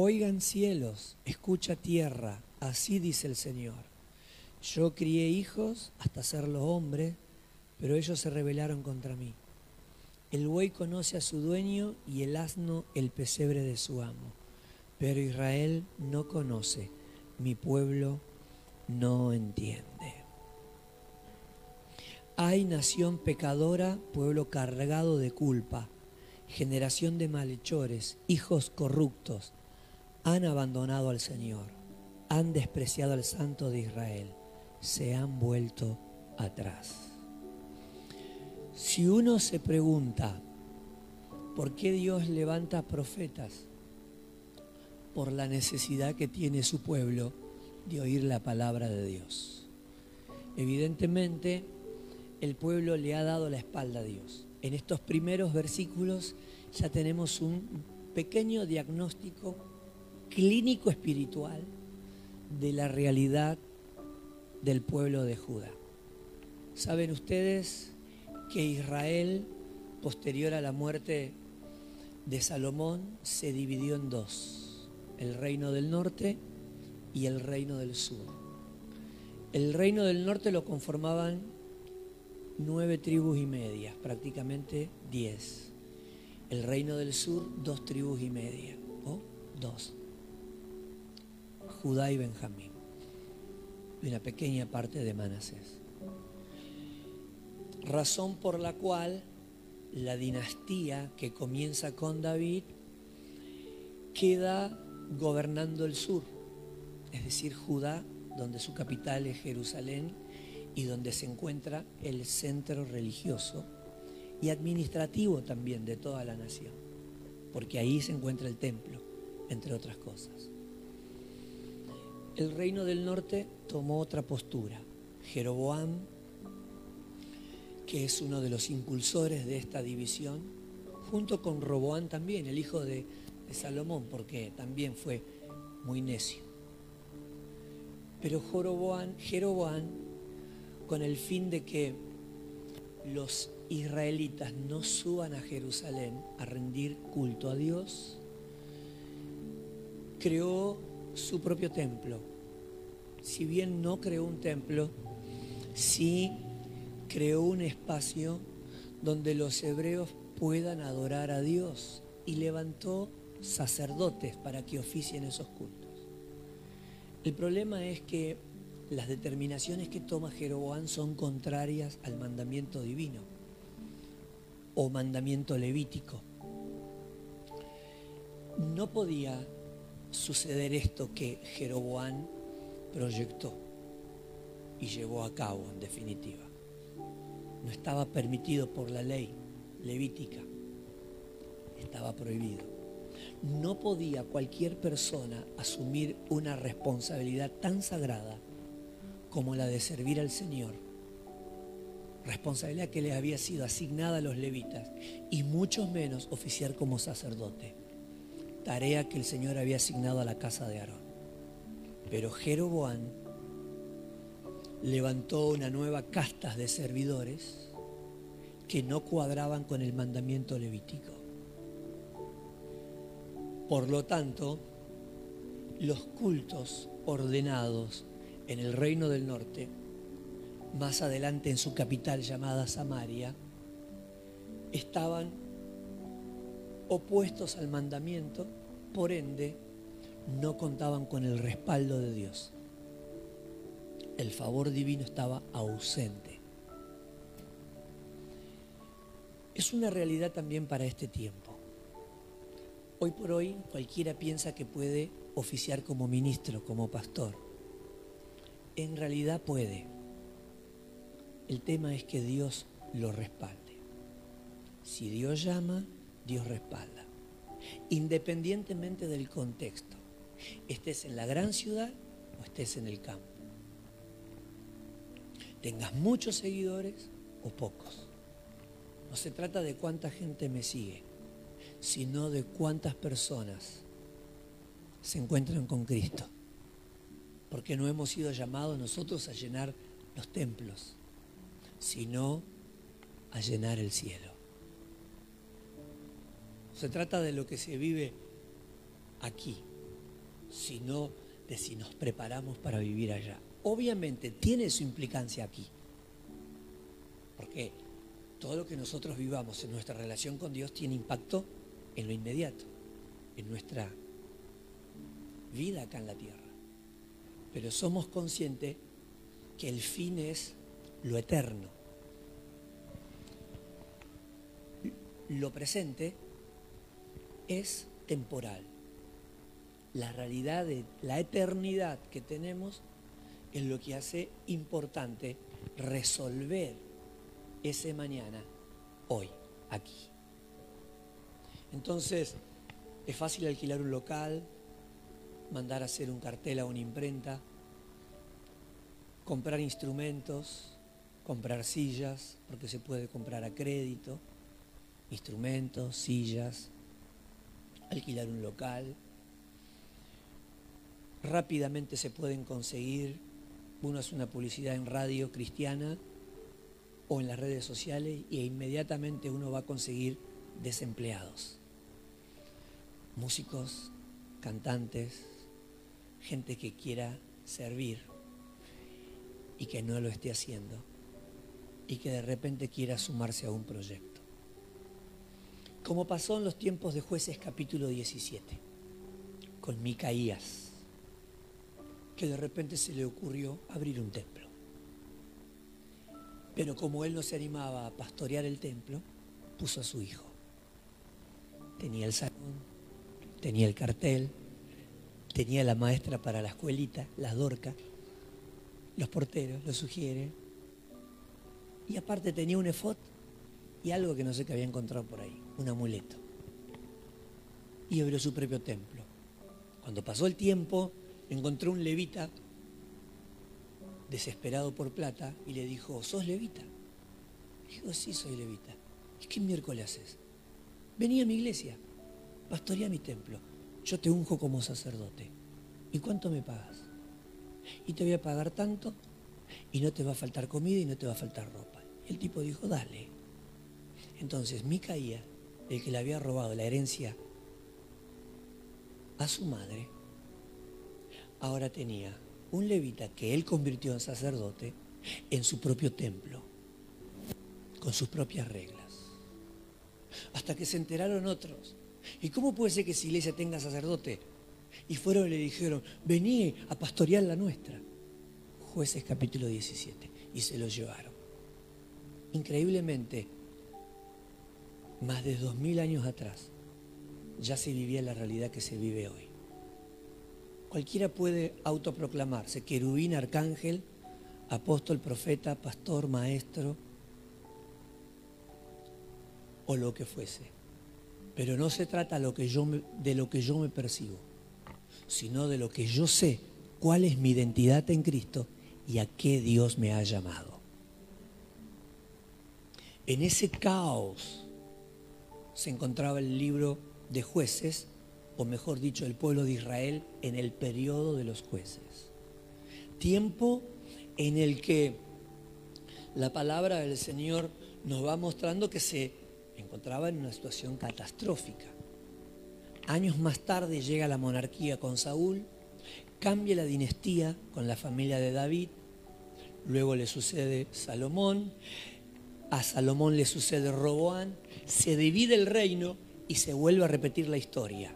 Oigan cielos, escucha tierra, así dice el Señor. Yo crié hijos hasta serlos hombres, pero ellos se rebelaron contra mí. El buey conoce a su dueño y el asno el pesebre de su amo. Pero Israel no conoce, mi pueblo no entiende. Hay nación pecadora, pueblo cargado de culpa, generación de malhechores, hijos corruptos, han abandonado al Señor, han despreciado al Santo de Israel, se han vuelto atrás. Si uno se pregunta, ¿por qué Dios levanta profetas? Por la necesidad que tiene su pueblo de oír la palabra de Dios. Evidentemente, el pueblo le ha dado la espalda a Dios. En estos primeros versículos ya tenemos un pequeño diagnóstico clínico espiritual de la realidad del pueblo de Judá. Saben ustedes que Israel, posterior a la muerte de Salomón, se dividió en dos, el reino del norte y el reino del sur. El reino del norte lo conformaban nueve tribus y medias, prácticamente diez. El reino del sur, dos tribus y media, o dos. Judá y Benjamín, y una pequeña parte de Manasés. Razón por la cual la dinastía que comienza con David queda gobernando el sur, es decir, Judá, donde su capital es Jerusalén y donde se encuentra el centro religioso y administrativo también de toda la nación, porque ahí se encuentra el templo, entre otras cosas el reino del norte tomó otra postura. Jeroboam, que es uno de los impulsores de esta división, junto con Roboán también, el hijo de, Salomón, porque también fue muy necio. Pero Jeroboam, Jeroboam, con el fin de que los israelitas no suban a Jerusalén a rendir culto a Dios, creó su propio templo. Si bien no creó un templo, sí creó un espacio donde los hebreos puedan adorar a Dios y levantó sacerdotes para que oficien esos cultos. El problema es que las determinaciones que toma Jeroboam son contrarias al mandamiento divino o mandamiento levítico. No podía suceder esto que Jeroboam proyectó y llevó a cabo en definitiva. No estaba permitido por la ley levítica, estaba prohibido. No podía cualquier persona asumir una responsabilidad tan sagrada como la de servir al Señor, responsabilidad que le había sido asignada a los levitas, y mucho menos oficiar como sacerdote tarea que el Señor había asignado a la casa de Aarón. Pero Jeroboam levantó una nueva casta de servidores que no cuadraban con el mandamiento levítico. Por lo tanto, los cultos ordenados en el reino del norte, más adelante en su capital llamada Samaria, estaban opuestos al mandamiento por ende, no contaban con el respaldo de Dios. El favor divino estaba ausente. Es una realidad también para este tiempo. Hoy por hoy cualquiera piensa que puede oficiar como ministro, como pastor. En realidad puede. El tema es que Dios lo respalde. Si Dios llama, Dios respalda independientemente del contexto, estés en la gran ciudad o estés en el campo. Tengas muchos seguidores o pocos. No se trata de cuánta gente me sigue, sino de cuántas personas se encuentran con Cristo. Porque no hemos sido llamados nosotros a llenar los templos, sino a llenar el cielo. Se trata de lo que se vive aquí, sino de si nos preparamos para vivir allá. Obviamente tiene su implicancia aquí, porque todo lo que nosotros vivamos en nuestra relación con Dios tiene impacto en lo inmediato, en nuestra vida acá en la tierra. Pero somos conscientes que el fin es lo eterno. Lo presente es temporal. La realidad de la eternidad que tenemos es lo que hace importante resolver ese mañana hoy, aquí. Entonces, es fácil alquilar un local, mandar a hacer un cartel a una imprenta, comprar instrumentos, comprar sillas, porque se puede comprar a crédito, instrumentos, sillas, alquilar un local. Rápidamente se pueden conseguir, uno hace una publicidad en radio cristiana o en las redes sociales e inmediatamente uno va a conseguir desempleados, músicos, cantantes, gente que quiera servir y que no lo esté haciendo y que de repente quiera sumarse a un proyecto. Como pasó en los tiempos de jueces capítulo 17, con Micaías, que de repente se le ocurrió abrir un templo. Pero como él no se animaba a pastorear el templo, puso a su hijo. Tenía el salón, tenía el cartel, tenía la maestra para la escuelita, las dorcas, los porteros, lo sugiere. Y aparte tenía un efod y algo que no sé qué había encontrado por ahí, un amuleto. Y abrió su propio templo. Cuando pasó el tiempo, encontró un levita desesperado por plata y le dijo, ¿sos levita? Dijo, sí, soy levita. ¿Y qué miércoles haces? Vení a mi iglesia, pastorea mi templo yo te unjo como sacerdote. ¿Y cuánto me pagas? Y te voy a pagar tanto y no te va a faltar comida y no te va a faltar ropa. Y el tipo dijo, dale. Entonces Micaía, el que le había robado la herencia a su madre, ahora tenía un levita que él convirtió en sacerdote en su propio templo, con sus propias reglas. Hasta que se enteraron otros ¿Y cómo puede ser que esa iglesia tenga sacerdote? Y fueron y le dijeron, vení a pastorear la nuestra. Jueces capítulo 17. Y se lo llevaron. Increíblemente, más de dos mil años atrás, ya se vivía la realidad que se vive hoy. Cualquiera puede autoproclamarse querubín, arcángel, apóstol, profeta, pastor, maestro o lo que fuese. Pero no se trata de lo que yo me percibo, sino de lo que yo sé, cuál es mi identidad en Cristo y a qué Dios me ha llamado. En ese caos se encontraba el libro de jueces, o mejor dicho, el pueblo de Israel en el periodo de los jueces. Tiempo en el que la palabra del Señor nos va mostrando que se encontraba en una situación catastrófica. Años más tarde llega la monarquía con Saúl, cambia la dinastía con la familia de David, luego le sucede Salomón, a Salomón le sucede Roboán, se divide el reino y se vuelve a repetir la historia.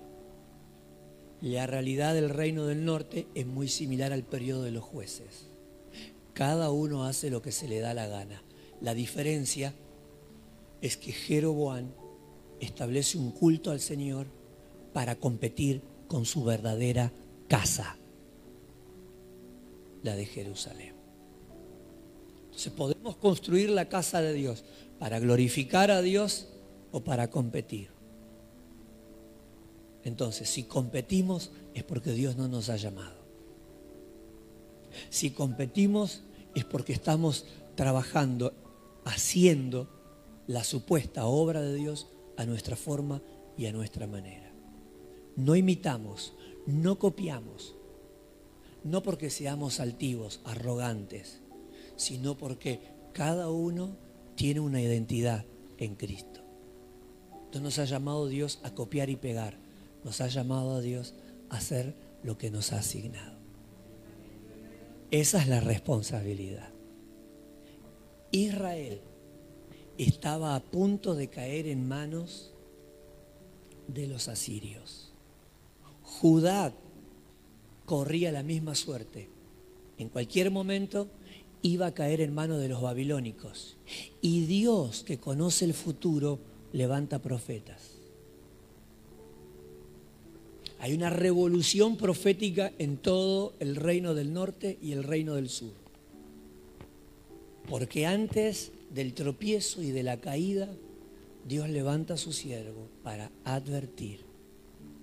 La realidad del reino del norte es muy similar al periodo de los jueces. Cada uno hace lo que se le da la gana. La diferencia es que Jeroboam establece un culto al Señor para competir con su verdadera casa, la de Jerusalén. Entonces podemos construir la casa de Dios para glorificar a Dios o para competir. Entonces, si competimos es porque Dios no nos ha llamado. Si competimos es porque estamos trabajando, haciendo la supuesta obra de Dios a nuestra forma y a nuestra manera. No imitamos, no copiamos, no porque seamos altivos, arrogantes, sino porque cada uno tiene una identidad en Cristo. No nos ha llamado Dios a copiar y pegar, nos ha llamado a Dios hacer lo que nos ha asignado. Esa es la responsabilidad. Israel estaba a punto de caer en manos de los asirios. Judá corría la misma suerte. En cualquier momento iba a caer en manos de los babilónicos. Y Dios, que conoce el futuro, levanta profetas. Hay una revolución profética en todo el reino del norte y el reino del sur. Porque antes del tropiezo y de la caída, Dios levanta a su siervo para advertir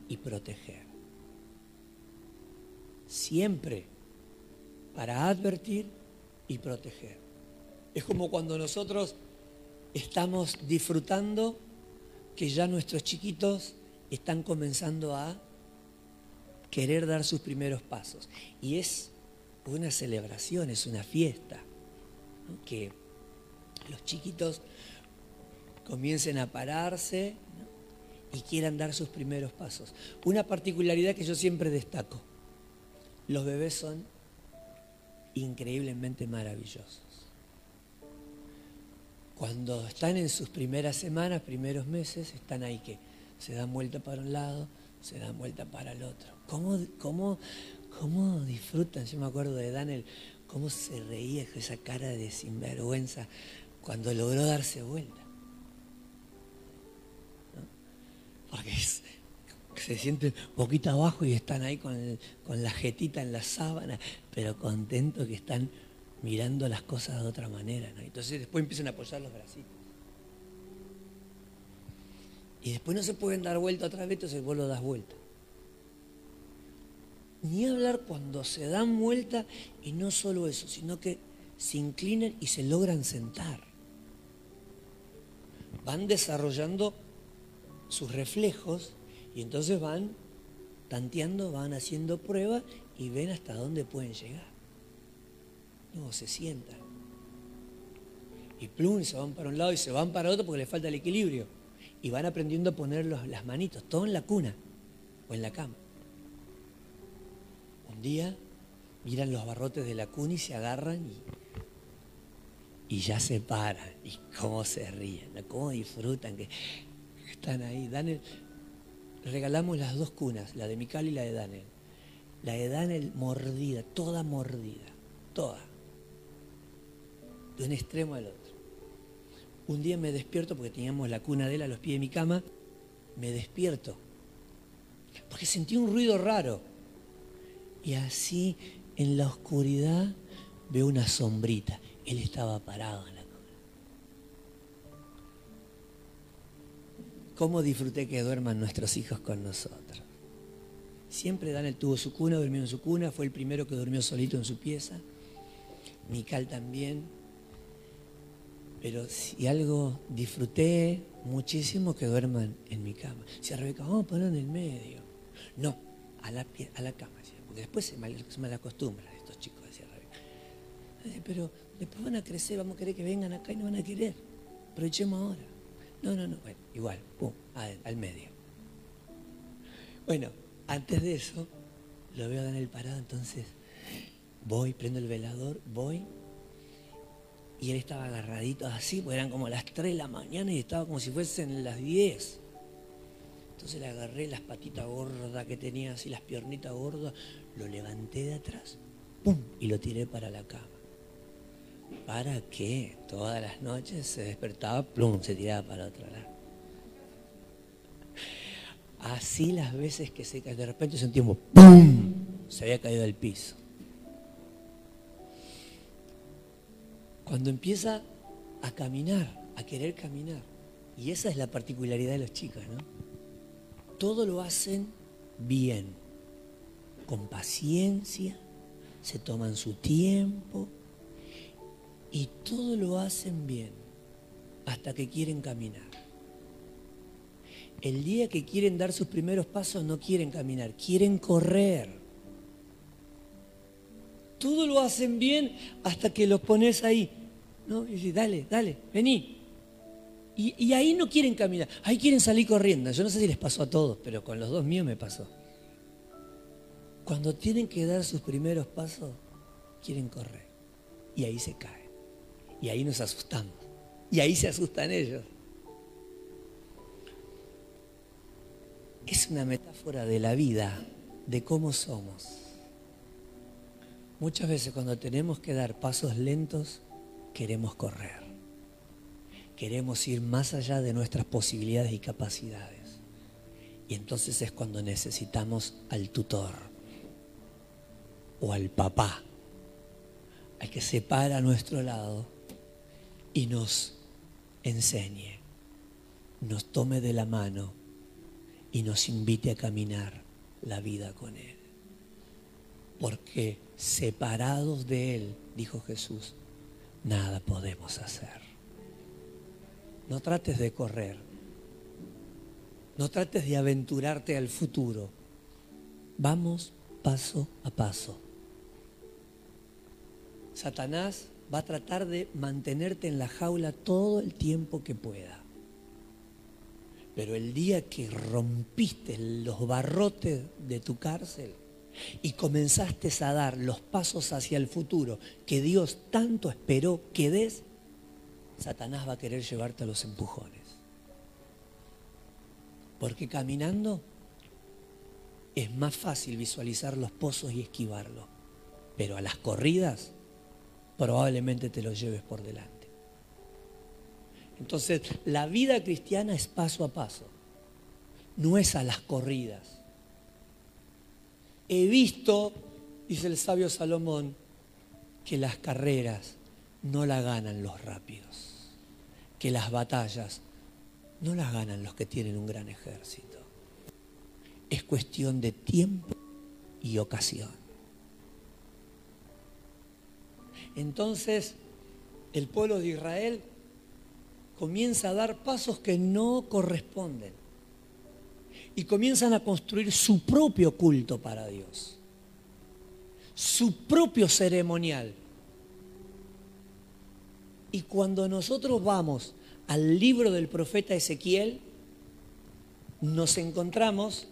y proteger. Siempre para advertir y proteger. Es como cuando nosotros estamos disfrutando que ya nuestros chiquitos están comenzando a querer dar sus primeros pasos. Y es una celebración, es una fiesta. Que los chiquitos comiencen a pararse y quieran dar sus primeros pasos. Una particularidad que yo siempre destaco, los bebés son increíblemente maravillosos. Cuando están en sus primeras semanas, primeros meses, están ahí que se dan vuelta para un lado, se dan vuelta para el otro. ¿Cómo, cómo, cómo disfrutan? Yo me acuerdo de Daniel, cómo se reía con esa cara de sinvergüenza cuando logró darse vuelta. Porque se siente poquito abajo y están ahí con, la jetita en la sábana, pero contentos que están mirando las cosas de otra manera. Entonces después empiezan a apoyar los bracitos. Y después no se pueden dar vuelta otra vez, entonces vos lo das vuelta. Ni hablar cuando se dan vuelta y no solo eso, sino que se inclinan y se logran sentar. Van desarrollando sus reflejos y entonces van tanteando, van haciendo pruebas y ven hasta dónde pueden llegar. No, se sientan. Y plum, se van para un lado y se van para otro porque les falta el equilibrio. Y van aprendiendo a poner las manitos, todo en la cuna o en la cama. Un día miran los barrotes de la cuna y se agarran y, ya se paran. Y cómo se ríen, cómo disfrutan. Que están ahí. Daniel, regalamos las dos cunas, la de Mical y la de Daniel. La de Daniel mordida, toda mordida, toda. De un extremo al otro. Un día me despierto, porque teníamos la cuna de él a los pies de mi cama, me despierto. Porque sentí un ruido raro. Y así, en la oscuridad, veo una sombrita. Él estaba parado en cómo disfruté que duerman nuestros hijos con nosotros. Siempre Daniel tuvo su cuna, durmió en su cuna, fue el primero que durmió solito en su pieza. Mical también. Pero si algo disfruté muchísimo que duerman en mi cama. Si a Rebeca, vamos a poner en el medio. No, a la, a la cama. Porque después se mal, se mal acostumbran estos chicos, decía Rebeca. Pero después van a crecer, vamos a querer que vengan acá y no van a querer. Aprovechemos ahora. No, no, no, bueno, igual, pum, al, medio. Bueno, antes de eso, lo veo en el parado, entonces voy, prendo el velador, voy, y él estaba agarradito así, porque eran como las 3 de la mañana y estaba como si fuesen las 10. Entonces le agarré las patitas gordas que tenía, así las piernitas gordas, lo levanté de atrás, ¡pum! y lo tiré para la cama. ¿Para qué? Todas las noches se despertaba, plum, se tiraba para otro lado. Así las veces que se cae, de repente sentimos, ¡pum! Se había caído del piso. Cuando empieza a caminar, a querer caminar, y esa es la particularidad de los chicos, ¿no? Todo lo hacen bien, con paciencia, se toman su tiempo, y todo lo hacen bien hasta que quieren caminar. El día que quieren dar sus primeros pasos no quieren caminar, quieren correr. Todo lo hacen bien hasta que los pones ahí. ¿no? Y dices, dale, dale, vení. Y, y, ahí no quieren caminar, ahí quieren salir corriendo. Yo no sé si les pasó a todos, pero con los dos míos me pasó. cuando tienen que dar sus primeros pasos, quieren correr. Y ahí se caen. Y ahí nos asustamos. Y ahí se asustan ellos. Es una metáfora de la vida, de cómo somos. Muchas veces cuando tenemos que dar pasos lentos, queremos correr. Queremos ir más allá de nuestras posibilidades y capacidades. Y entonces es cuando necesitamos al tutor o al papá, al que se para a nuestro lado y nos enseñe, nos tome de la mano y nos invite a caminar la vida con Él. Porque separados de Él, dijo Jesús, nada podemos hacer. No trates de correr. No trates de aventurarte al futuro. Vamos paso a paso. Satanás va a tratar de mantenerte en la jaula todo el tiempo que pueda. Pero el día que rompiste los barrotes de tu cárcel y comenzaste a dar los pasos hacia el futuro que Dios tanto esperó que des, Satanás va a querer llevarte a los empujones. Porque caminando es más fácil visualizar los pozos y esquivarlos. Pero a las corridas probablemente te los lleves por delante. Entonces, la vida cristiana es paso a paso, no es a las corridas. He visto, dice el sabio Salomón, que las carreras no la ganan los rápidos, que las batallas no las ganan los que tienen un gran ejército. Es cuestión de tiempo y ocasión. Entonces, el pueblo de Israel comienza a dar pasos que no corresponden y comienzan a construir su propio culto para Dios, su propio ceremonial. Y cuando nosotros vamos al libro del profeta Ezequiel, nos encontramos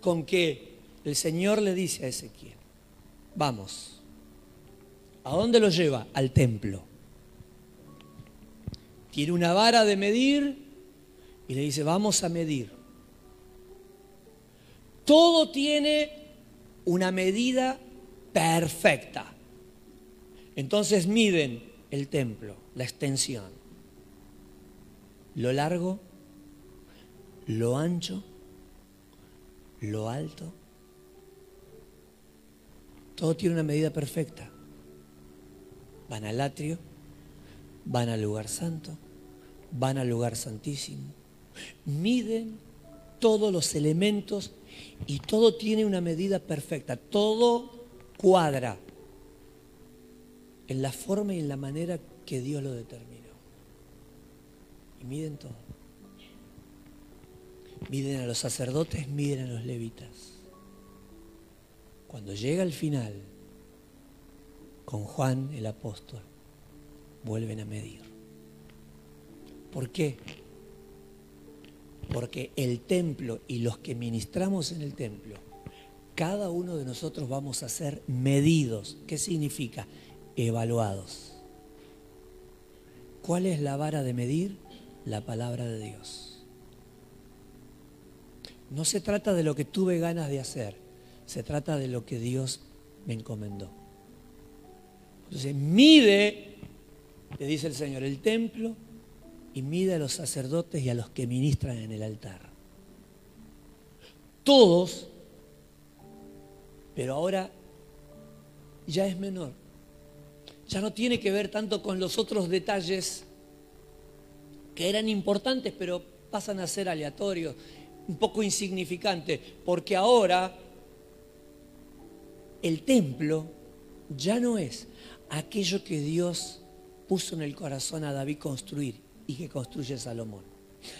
con que el Señor le dice a Ezequiel, vamos, ¿a dónde lo lleva? Al templo tiene una vara de medir y le dice, vamos a medir. Todo tiene una medida perfecta. Entonces miden el templo, la extensión, lo largo, lo ancho, lo alto. Todo tiene una medida perfecta. Van al atrio, van al lugar santo, van al lugar santísimo, miden todos los elementos y todo tiene una medida perfecta, todo cuadra en la forma y en la manera que Dios lo determinó. Y miden todo. Miden a los sacerdotes, miden a los levitas. Cuando llega el final, con Juan el apóstol, vuelven a medir. ¿Por qué? Porque el templo y los que ministramos en el templo, cada uno de nosotros vamos a ser medidos. ¿Qué significa? Evaluados. ¿Cuál es la vara de medir? La palabra de Dios. No se trata de lo que tuve ganas de hacer, se trata de lo que Dios me encomendó. Entonces, mide, le dice el Señor, el templo y mide a los sacerdotes y a los que ministran en el altar. Todos, pero ahora ya es menor. Ya no tiene que ver tanto con los otros detalles que eran importantes, pero pasan a ser aleatorios, un poco insignificantes, porque ahora el templo ya no es aquello que Dios puso en el corazón a David construir y que construye Salomón.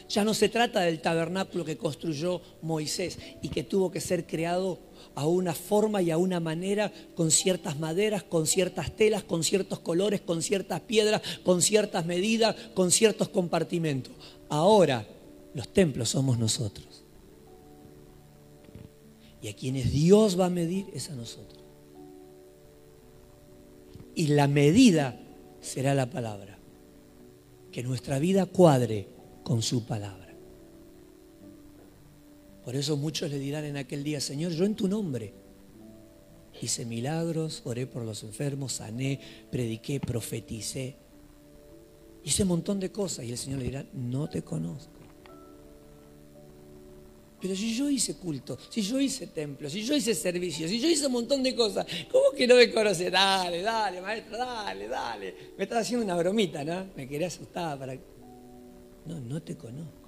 Ya no se trata del tabernáculo que construyó Moisés y que tuvo que ser creado a una forma y a una manera con ciertas maderas, con ciertas telas, con ciertos colores, con ciertas piedras, con ciertas medidas, con ciertos compartimentos. Ahora los templos somos nosotros. Y a quienes Dios va a medir es a nosotros. Y la medida será la palabra. Que nuestra vida cuadre con su palabra. Por eso muchos le dirán en aquel día, Señor, yo en tu nombre hice milagros, oré por los enfermos, sané, prediqué, profeticé. Hice un montón de cosas y el Señor le dirá, no te conozco. Pero si yo hice culto, si yo hice templo, si yo hice servicio, si yo hice un montón de cosas, ¿cómo que no me conoce? Dale, dale, maestro, dale, dale. Me estaba haciendo una bromita, ¿no? Me quería asustar para... No, no te conozco.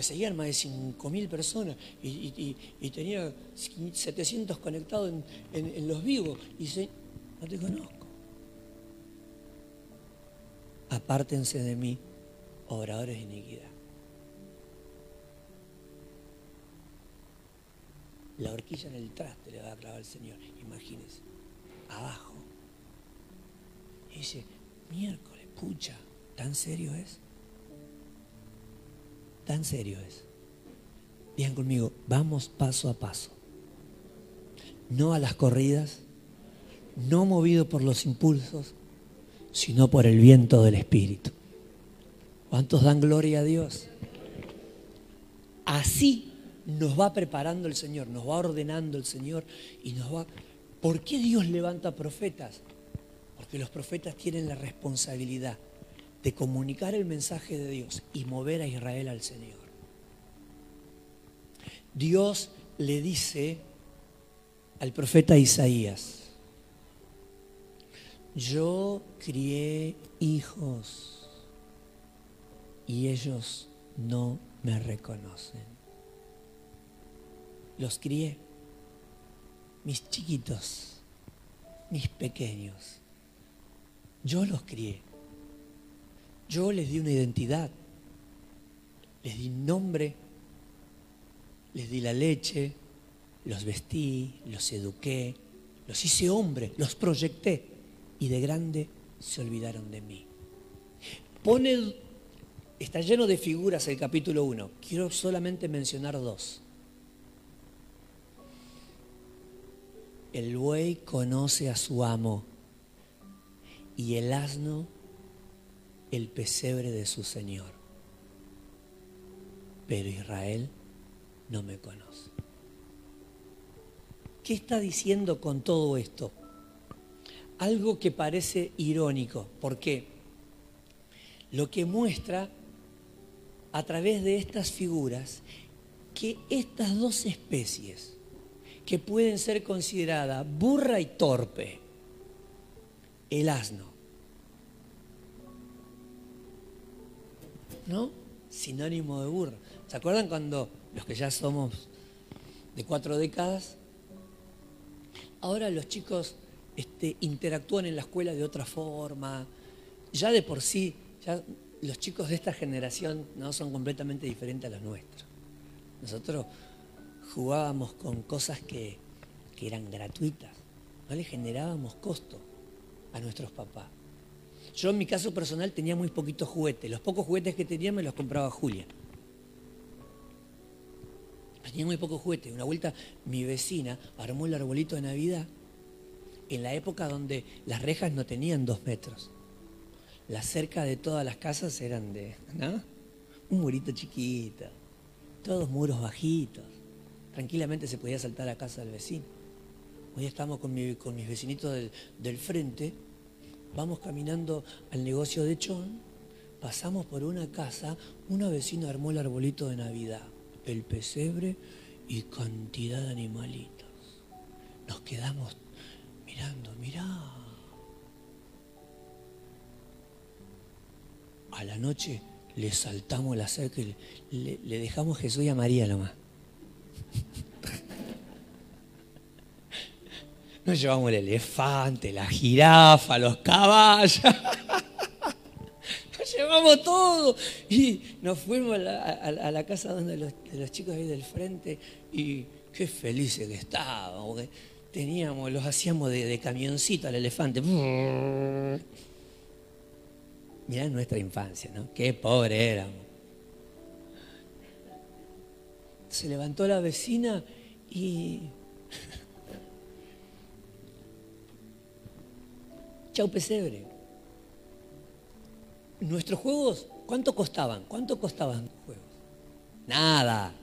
me seguían más de 5.000 personas y, tenía 700 conectados en, los vivos. Y dice, no te conozco. Apártense de mí, obradores de iniquidad. La horquilla en el traste le va a clavar el Señor, imagínense, abajo. Y dice, miércoles, pucha, ¿tan serio es? Tan serio es. Digan conmigo, vamos paso a paso. No a las corridas, no movido por los impulsos, sino por el viento del Espíritu. ¿Cuántos dan gloria a Dios? Así nos va preparando el Señor, nos va ordenando el Señor y nos va... ¿Por qué Dios levanta profetas? Porque los profetas tienen la responsabilidad de comunicar el mensaje de Dios y mover a Israel al Señor. Dios le dice al profeta Isaías, yo crié hijos y ellos no me reconocen. Los crié, mis chiquitos, mis pequeños. Yo los crié. Yo les di una identidad, les di nombre, les di la leche, los vestí, los eduqué, los hice hombre, los proyecté y de grande se olvidaron de mí. Pone, está lleno de figuras el capítulo 1. Quiero solamente mencionar dos. El buey conoce a su amo y el asno el pesebre de su Señor. Pero Israel no me conoce. ¿Qué está diciendo con todo esto? Algo que parece irónico, porque lo que muestra a través de estas figuras que estas dos especies, que pueden ser consideradas burra y torpe, el asno ¿no? Sinónimo de burro. ¿Se acuerdan cuando los que ya somos de cuatro décadas, ahora los chicos este, interactúan en la escuela de otra forma? Ya de por sí, los chicos de esta generación no son completamente diferentes a los nuestros. Nosotros jugábamos con cosas que, que eran gratuitas, no le generábamos costo a nuestros papás. Yo en mi caso personal tenía muy poquitos juguetes. Los pocos juguetes que tenía me los compraba Julia. Tenía muy pocos juguetes. Una vuelta mi vecina armó el arbolito de Navidad en la época donde las rejas no tenían dos metros. Las cercas de todas las casas eran de, ¿no? Un murito chiquito, todos muros bajitos. Tranquilamente se podía saltar a casa del vecino. Hoy estamos con, con mis vecinitos del, del frente Vamos caminando al negocio de Chon, pasamos por una casa, una vecina armó el arbolito de Navidad, el pesebre y cantidad de animalitos. Nos quedamos mirando, mirá. A la noche le saltamos la cerca y le, le dejamos Jesús y a María nomás. Nos llevamos el elefante, la jirafa, los caballos. Nos llevamos todo. Y nos fuimos a la, casa donde los, los chicos ahí del frente y qué felices que estábamos. Teníamos, los hacíamos de, camioncito al elefante. Mirá nuestra infancia, ¿no? Qué pobre éramos. Se levantó la vecina y... Chau pesebre. Nuestros juegos, ¿cuánto costaban? ¿Cuánto costaban los juegos? Nada.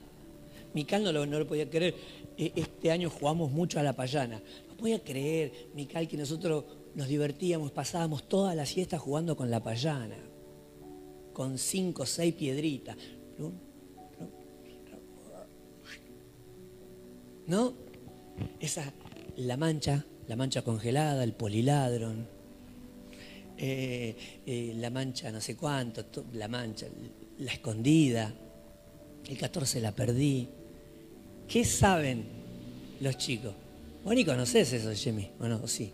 Mical no lo, no lo podía creer. E, este año jugamos mucho a la payana. No podía creer, Mical, que nosotros nos divertíamos, pasábamos toda la siesta jugando con la payana, con cinco o seis piedritas. ¿No? Esa, la mancha, la mancha congelada, el poliladron, eh, eh, la mancha no sé cuánto, la mancha, la escondida, el 14 la perdí. ¿Qué saben los chicos? Vos ni conoces eso, Jimmy. Bueno, sí.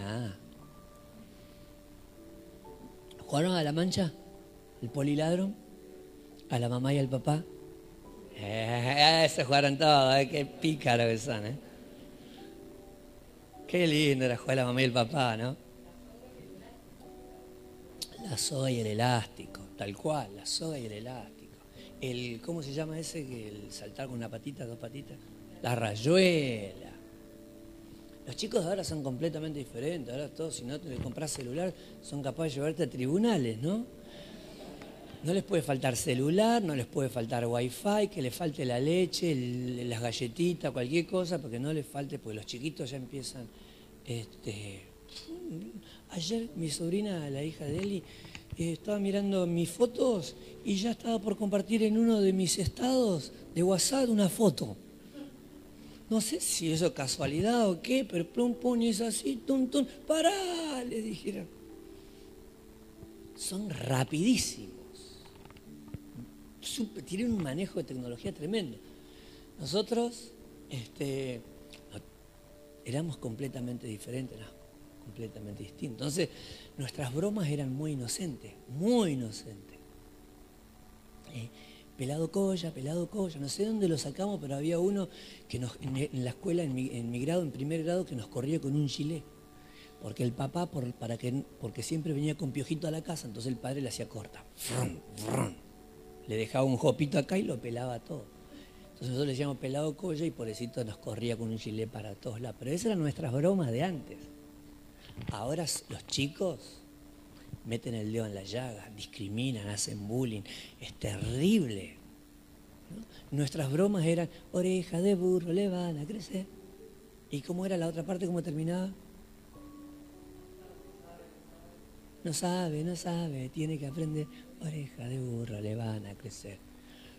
Ah. ¿Jugaron a la mancha? ¿El poliladro? ¿A la mamá y al papá? Eh, se jugaron todos, eh, qué pícaro que son, ¿eh? Qué lindo era jugar a la mamá y el papá, ¿no? La soga y el elástico, tal cual, la soga y el elástico. El, ¿Cómo se llama ese? El saltar con una patita, dos patitas. La rayuela. Los chicos ahora son completamente diferentes. Ahora todos, si no te compras celular, son capaces de llevarte a tribunales, ¿no? No les puede faltar celular, no les puede faltar wifi, que le falte la leche, las galletitas, cualquier cosa, porque no les falte, porque los chiquitos ya empiezan. Este, ayer mi sobrina, la hija de Eli, estaba mirando mis fotos y ya estaba por compartir en uno de mis estados de WhatsApp una foto. No sé si eso es casualidad o qué, pero plum, pum, y es así, tum, tum, pará, le dijeron. Son rapidísimos. tienen un manejo de tecnología tremendo. Nosotros este, éramos completamente diferentes, completamente distintos. Entonces, nuestras bromas eran muy inocentes, muy inocentes. Eh, pelado colla, pelado colla, no sé dónde lo sacamos, pero había uno que en, la escuela, en mi, grado, en primer grado, que nos corría con un gilet. Porque el papá, para que, porque siempre venía con piojito a la casa, entonces el padre le hacía corta. Le dejaba un jopito acá y lo pelaba todo. Entonces nosotros le decíamos pelado colla y por eso nos corría con un gilet para todos lados. Pero esas eran nuestras bromas de antes. Ahora los chicos meten el dedo en la llaga, discriminan, hacen bullying. Es terrible. Nuestras bromas eran, oreja de burro, le van a crecer. ¿Y cómo era la otra parte? ¿Cómo terminaba? No sabe, no sabe, tiene que aprender. Oreja de burro, le van a crecer.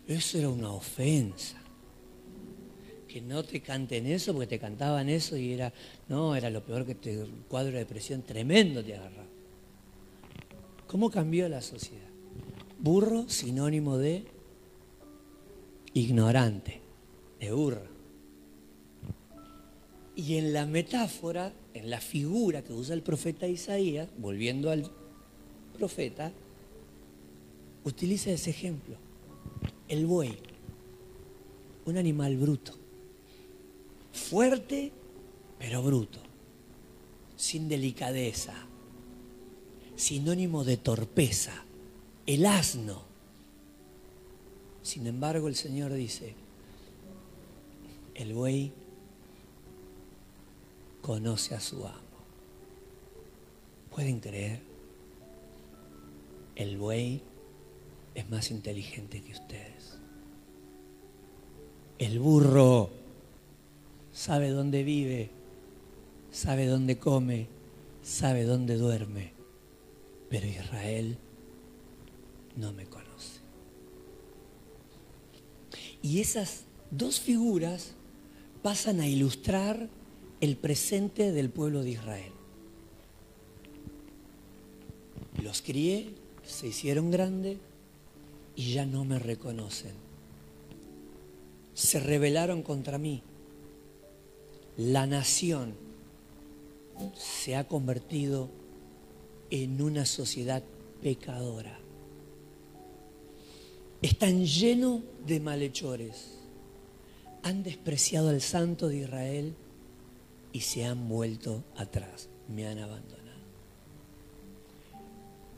Eso era una ofensa. Que no te canten eso porque te cantaban eso y era, no, era lo peor que te, cuadro de depresión tremendo te agarraba. ¿Cómo cambió la sociedad? Burro, sinónimo de ignorante, de burro. Y en la metáfora, en la figura que usa el profeta Isaías, volviendo al profeta, utiliza ese ejemplo. El buey, un animal bruto, fuerte pero bruto, sin delicadeza, sinónimo de torpeza, el asno. Sin embargo, el Señor dice, el buey conoce a su amo. ¿Pueden creer? El buey es más inteligente que ustedes. El burro sabe dónde vive, sabe dónde come, sabe dónde duerme pero Israel no me conoce. Y esas dos figuras pasan a ilustrar el presente del pueblo de Israel. Los crié, se hicieron grandes y ya no me reconocen. Se rebelaron contra mí. La nación se ha convertido en una sociedad pecadora. Están llenos de malhechores. Han despreciado al santo de Israel y se han vuelto atrás. Me han abandonado.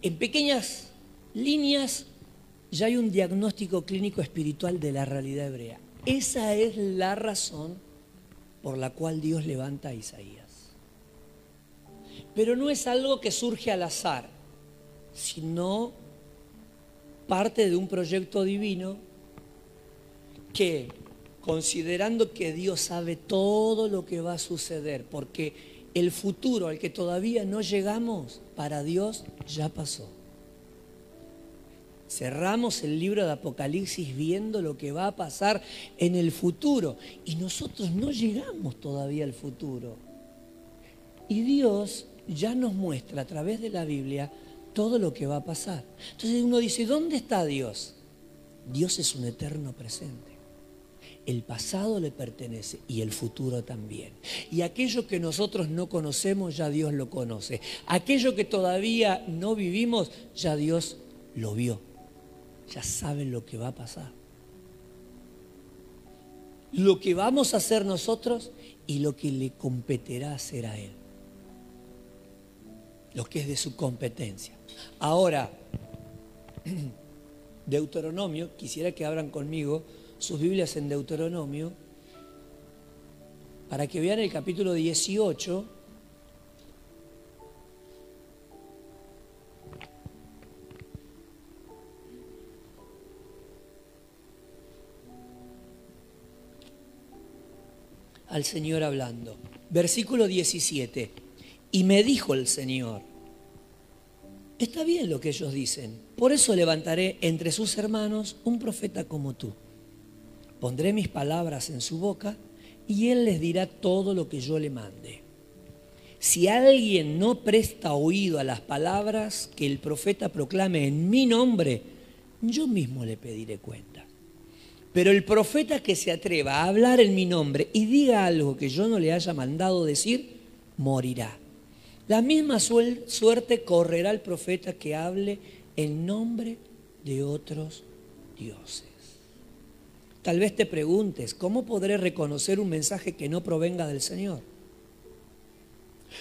en pequeñas líneas ya hay un diagnóstico clínico espiritual de la realidad hebrea. Esa es la razón por la cual Dios levanta a Isaías. Pero no es algo que surge al azar, sino parte de un proyecto divino que, considerando que Dios sabe todo lo que va a suceder, porque el futuro al que todavía no llegamos, para Dios ya pasó. Cerramos el libro de Apocalipsis viendo lo que va a pasar en el futuro y nosotros no llegamos todavía al futuro. Y Dios ya nos muestra a través de la Biblia todo lo que va a pasar. Entonces uno dice, ¿dónde está Dios? Dios es un eterno presente. El pasado le pertenece y el futuro también. Y aquello que nosotros no conocemos, ya Dios lo conoce. Aquello que todavía no vivimos, ya Dios lo vio ya saben lo que va a pasar. Lo que vamos a hacer nosotros y lo que le competirá hacer a Él. Lo que es de su competencia. Ahora, Deuteronomio, quisiera que abran conmigo sus Biblias en Deuteronomio, para que vean el capítulo 18 al Señor hablando. Versículo 17. Y me dijo el Señor, está bien lo que ellos dicen, por eso levantaré entre sus hermanos un profeta como tú. Pondré mis palabras en su boca y él les dirá todo lo que yo le mande. Si alguien no presta oído a las palabras que el profeta proclame en mi nombre, yo mismo le pediré cuenta. Pero el profeta que se atreva a hablar en mi nombre y diga algo que yo no le haya mandado decir, morirá. La misma suerte correrá el profeta que hable en nombre de otros dioses. Tal vez te preguntes, ¿cómo podré reconocer un mensaje que no provenga del Señor?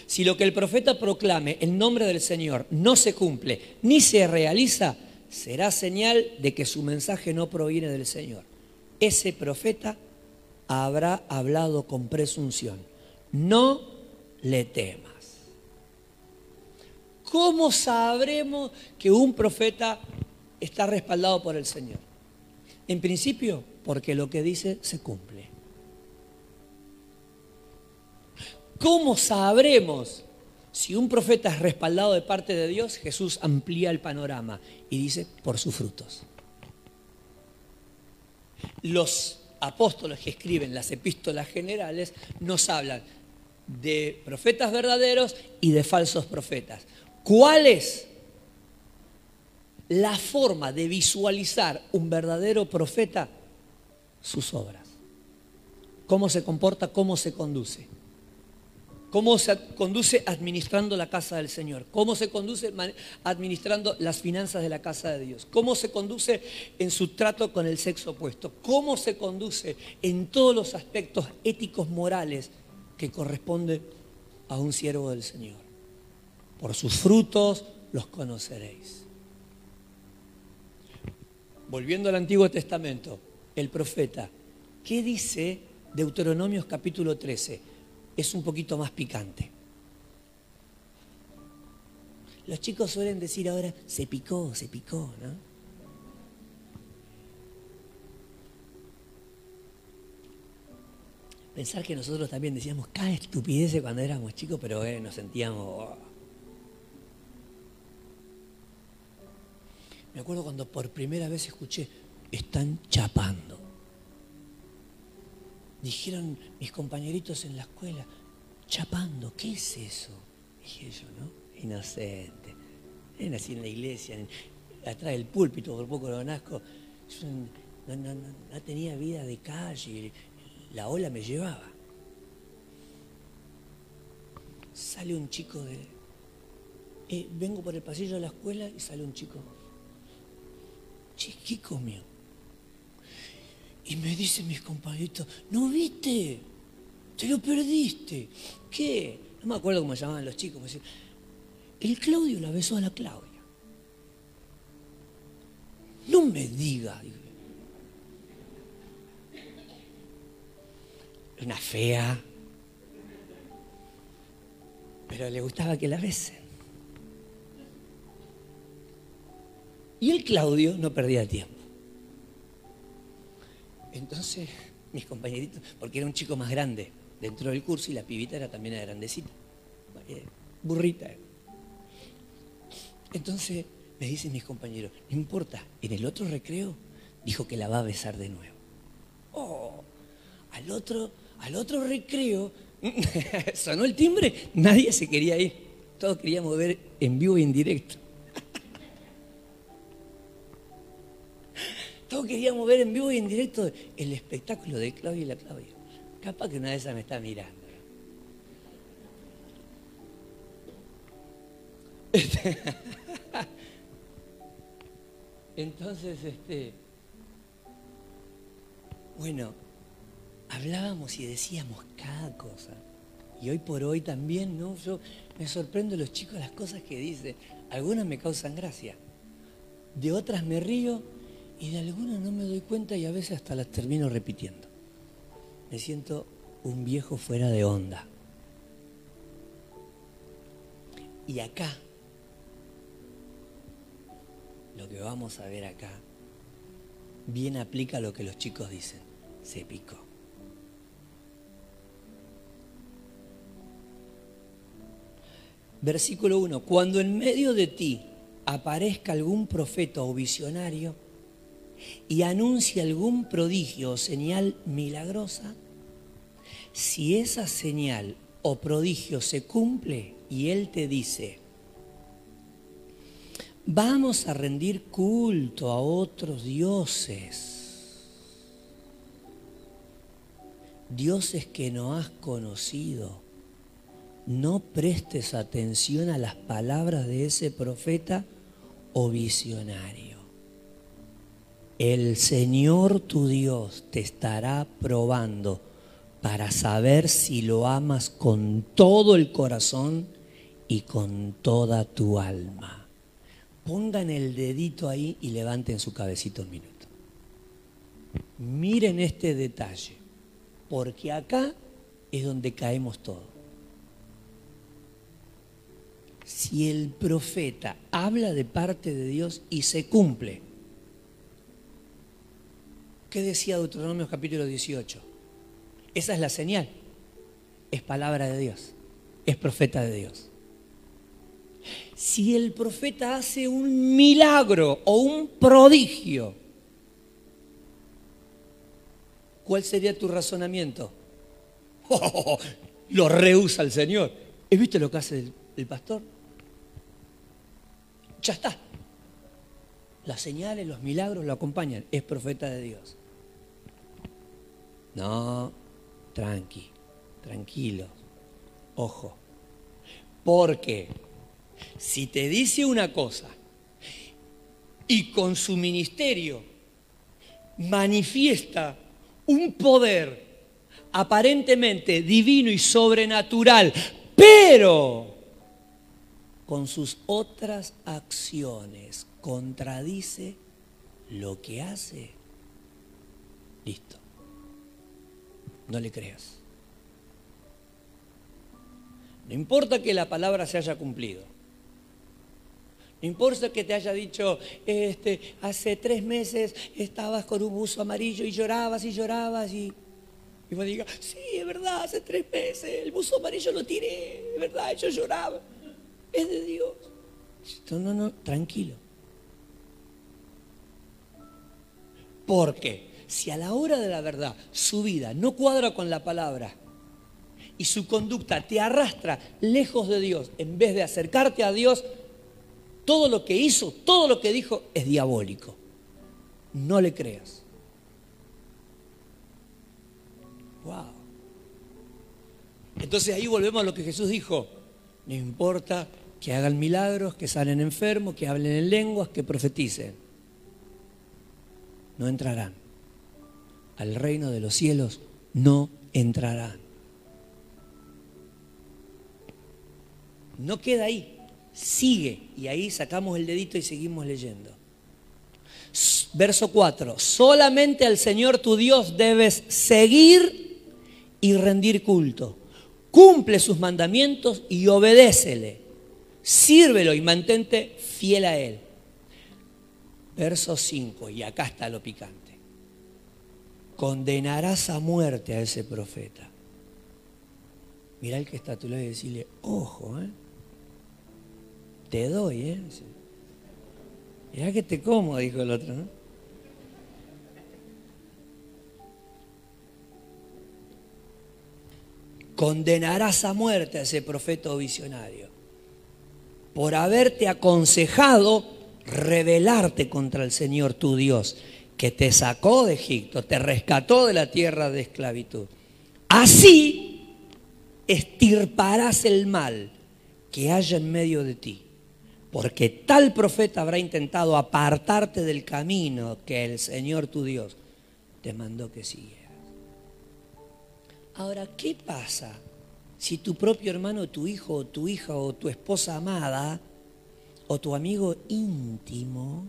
Si lo que el profeta proclame en nombre del Señor no se cumple ni se realiza, será señal de que su mensaje no proviene del Señor ese profeta habrá hablado con presunción. No le temas. ¿Cómo sabremos que un profeta está respaldado por el Señor? En principio, porque lo que dice se cumple. ¿Cómo sabremos si un profeta es respaldado de parte de Dios? Jesús amplía el panorama y dice, por sus frutos los apóstoles que escriben las epístolas generales nos hablan de profetas verdaderos y de falsos profetas. ¿Cuál es la forma de visualizar un verdadero profeta? Sus obras. ¿Cómo se comporta? ¿Cómo se conduce? Cómo se conduce administrando la casa del Señor, cómo se conduce administrando las finanzas de la casa de Dios, cómo se conduce en su trato con el sexo opuesto, cómo se conduce en todos los aspectos éticos morales que corresponde a un siervo del Señor. Por sus frutos los conoceréis. Volviendo al Antiguo Testamento, el profeta, ¿qué dice Deuteronomios capítulo 13? Es un poquito más picante. Los chicos suelen decir ahora, se picó, se picó, ¿no? Pensar que nosotros también decíamos cada estupidez cuando éramos chicos, pero eh, nos sentíamos... Oh". Me acuerdo cuando por primera vez escuché, están chapando dijeron mis compañeritos en la escuela, chapando, ¿qué es eso? Dije yo, ¿no? Inocente. nací en la iglesia, atrás del púlpito, por poco lo nazco. no, tenía vida de calle, la ola me llevaba. Sale un chico de... Eh, vengo por el pasillo de la escuela y sale un chico. Chiquico mío y me dicen mis compañeritos, ¿no viste? Te lo perdiste. ¿Qué? No me acuerdo cómo llamaban los chicos. Me decían, el Claudio la besó a la Claudia. No me diga. Una fea. Pero le gustaba que la besen. Y el Claudio no perdía tiempo. Entonces, mis compañeritos, porque era un chico más grande dentro del curso y la pibita era también era grandecita, eh, burrita. Entonces me dicen mis compañeros, no importa, en el otro recreo dijo que la va a besar de nuevo. Oh, al otro, al otro recreo sonó el timbre, nadie se quería ir, todos queríamos ver en vivo y en directo. Todos queríamos ver en vivo y en directo el espectáculo de Claudia y la Claudia. Capaz que una de esas me está mirando. Entonces, este, bueno, hablábamos y decíamos cada cosa. Y hoy por hoy también, ¿no? Yo me sorprendo los chicos las cosas que dicen. Algunas me causan gracia. De otras me río y de algunas no me doy cuenta y a veces hasta las termino repitiendo. Me siento un viejo fuera de onda. Y acá, lo que vamos a ver acá, bien aplica lo que los chicos dicen. Se picó. Versículo 1. Cuando en medio de ti aparezca algún profeta o visionario, y anuncia algún prodigio o señal milagrosa, si esa señal o prodigio se cumple y Él te dice, vamos a rendir culto a otros dioses, dioses que no has conocido, no prestes atención a las palabras de ese profeta o visionario. El Señor tu Dios te estará probando para saber si lo amas con todo el corazón y con toda tu alma. Pongan el dedito ahí y levanten su cabecito un minuto. Miren este detalle, porque acá es donde caemos todos. Si el profeta habla de parte de Dios y se cumple, ¿Qué decía Deuteronomio capítulo 18? Esa es la señal. Es palabra de Dios. Es profeta de Dios. Si el profeta hace un milagro o un prodigio, ¿cuál sería tu razonamiento? lo rehúsa el Señor. ¿Has visto lo que hace el, el pastor? Ya está. Las señales, los milagros lo acompañan. Es profeta de Dios. No, tranqui, tranquilo, ojo. Porque si te dice una cosa y con su ministerio manifiesta un poder aparentemente divino y sobrenatural, pero con sus otras acciones contradice lo que hace, listo no le creas. No importa que la palabra se haya cumplido. No importa que te haya dicho, este, hace tres meses estabas con un buzo amarillo y llorabas y llorabas y, y me diga, sí, es verdad, hace tres meses el buzo amarillo lo tiré, es verdad, yo lloraba. Es de Dios. No, no, no, tranquilo. ¿Por qué? Si a la hora de la verdad su vida no cuadra con la palabra y su conducta te arrastra lejos de Dios en vez de acercarte a Dios, todo lo que hizo, todo lo que dijo es diabólico. No le creas. Wow. Entonces ahí volvemos a lo que Jesús dijo. No importa que hagan milagros, que salen enfermos, que hablen en lenguas, que profeticen. No entrarán al reino de los cielos no entrarán. No queda ahí, sigue y ahí sacamos el dedito y seguimos leyendo. Verso 4. Solamente al Señor tu Dios debes seguir y rendir culto. Cumple sus mandamientos y obedécele. Sírvelo y mantente fiel a Él. Verso 5. Y acá está lo picante. Condenarás a muerte a ese profeta. Mirá el que está a tu lado y decirle, ojo, ¿eh? te doy, ¿eh? Mirá que te como, dijo el otro, ¿no? Condenarás a muerte a ese profeta o visionario por haberte aconsejado rebelarte contra el Señor tu Dios, que te sacó de Egipto, te rescató de la tierra de esclavitud. Así estirparás el mal que haya en medio de ti porque tal profeta habrá intentado apartarte del camino que el Señor tu Dios te mandó que siguieras. Ahora, ¿qué pasa si tu propio hermano, tu hijo, tu hija, o tu esposa amada, o tu amigo íntimo,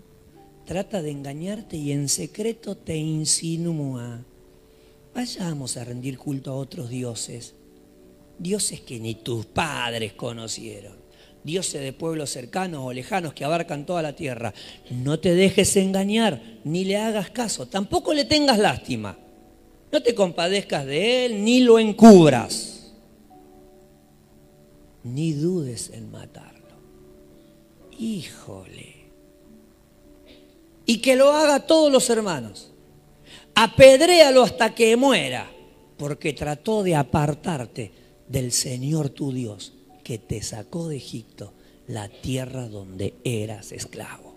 trata de engañarte y en secreto te insinúa? Vayamos a rendir culto a otros dioses, dioses que ni tus padres conocieron dioses de pueblos cercanos o lejanos que abarcan toda la tierra. No te dejes engañar, ni le hagas caso, tampoco le tengas lástima. No te compadezcas de él, ni lo encubras, ni dudes en matarlo. Híjole. Y que lo haga todos los hermanos. Apedréalo hasta que muera, porque trató de apartarte del Señor tu Dios que te sacó de Egipto, la tierra donde eras esclavo.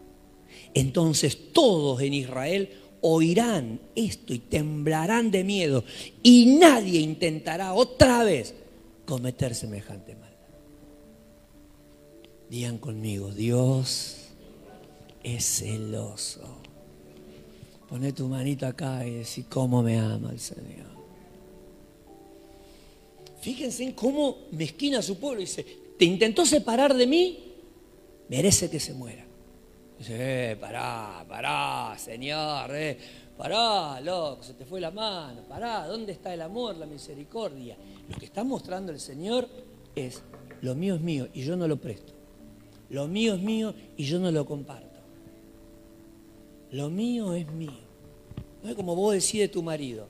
Entonces todos en Israel oirán esto y temblarán de miedo y nadie intentará otra vez cometer semejante mal. Digan conmigo, Dios es celoso. Pone tu manito acá y decir cómo me ama el Señor. Fíjense en cómo mezquina su pueblo. Dice, te intentó separar de mí, merece que se muera. Dice, eh, pará, pará, Señor, eh, pará, loco, se te fue la mano, pará, ¿dónde está el amor, la misericordia? Lo que está mostrando el Señor es, lo mío es mío y yo no lo presto. Lo mío es mío y yo no lo comparto. Lo mío es mío. No es como vos decís de tu marido.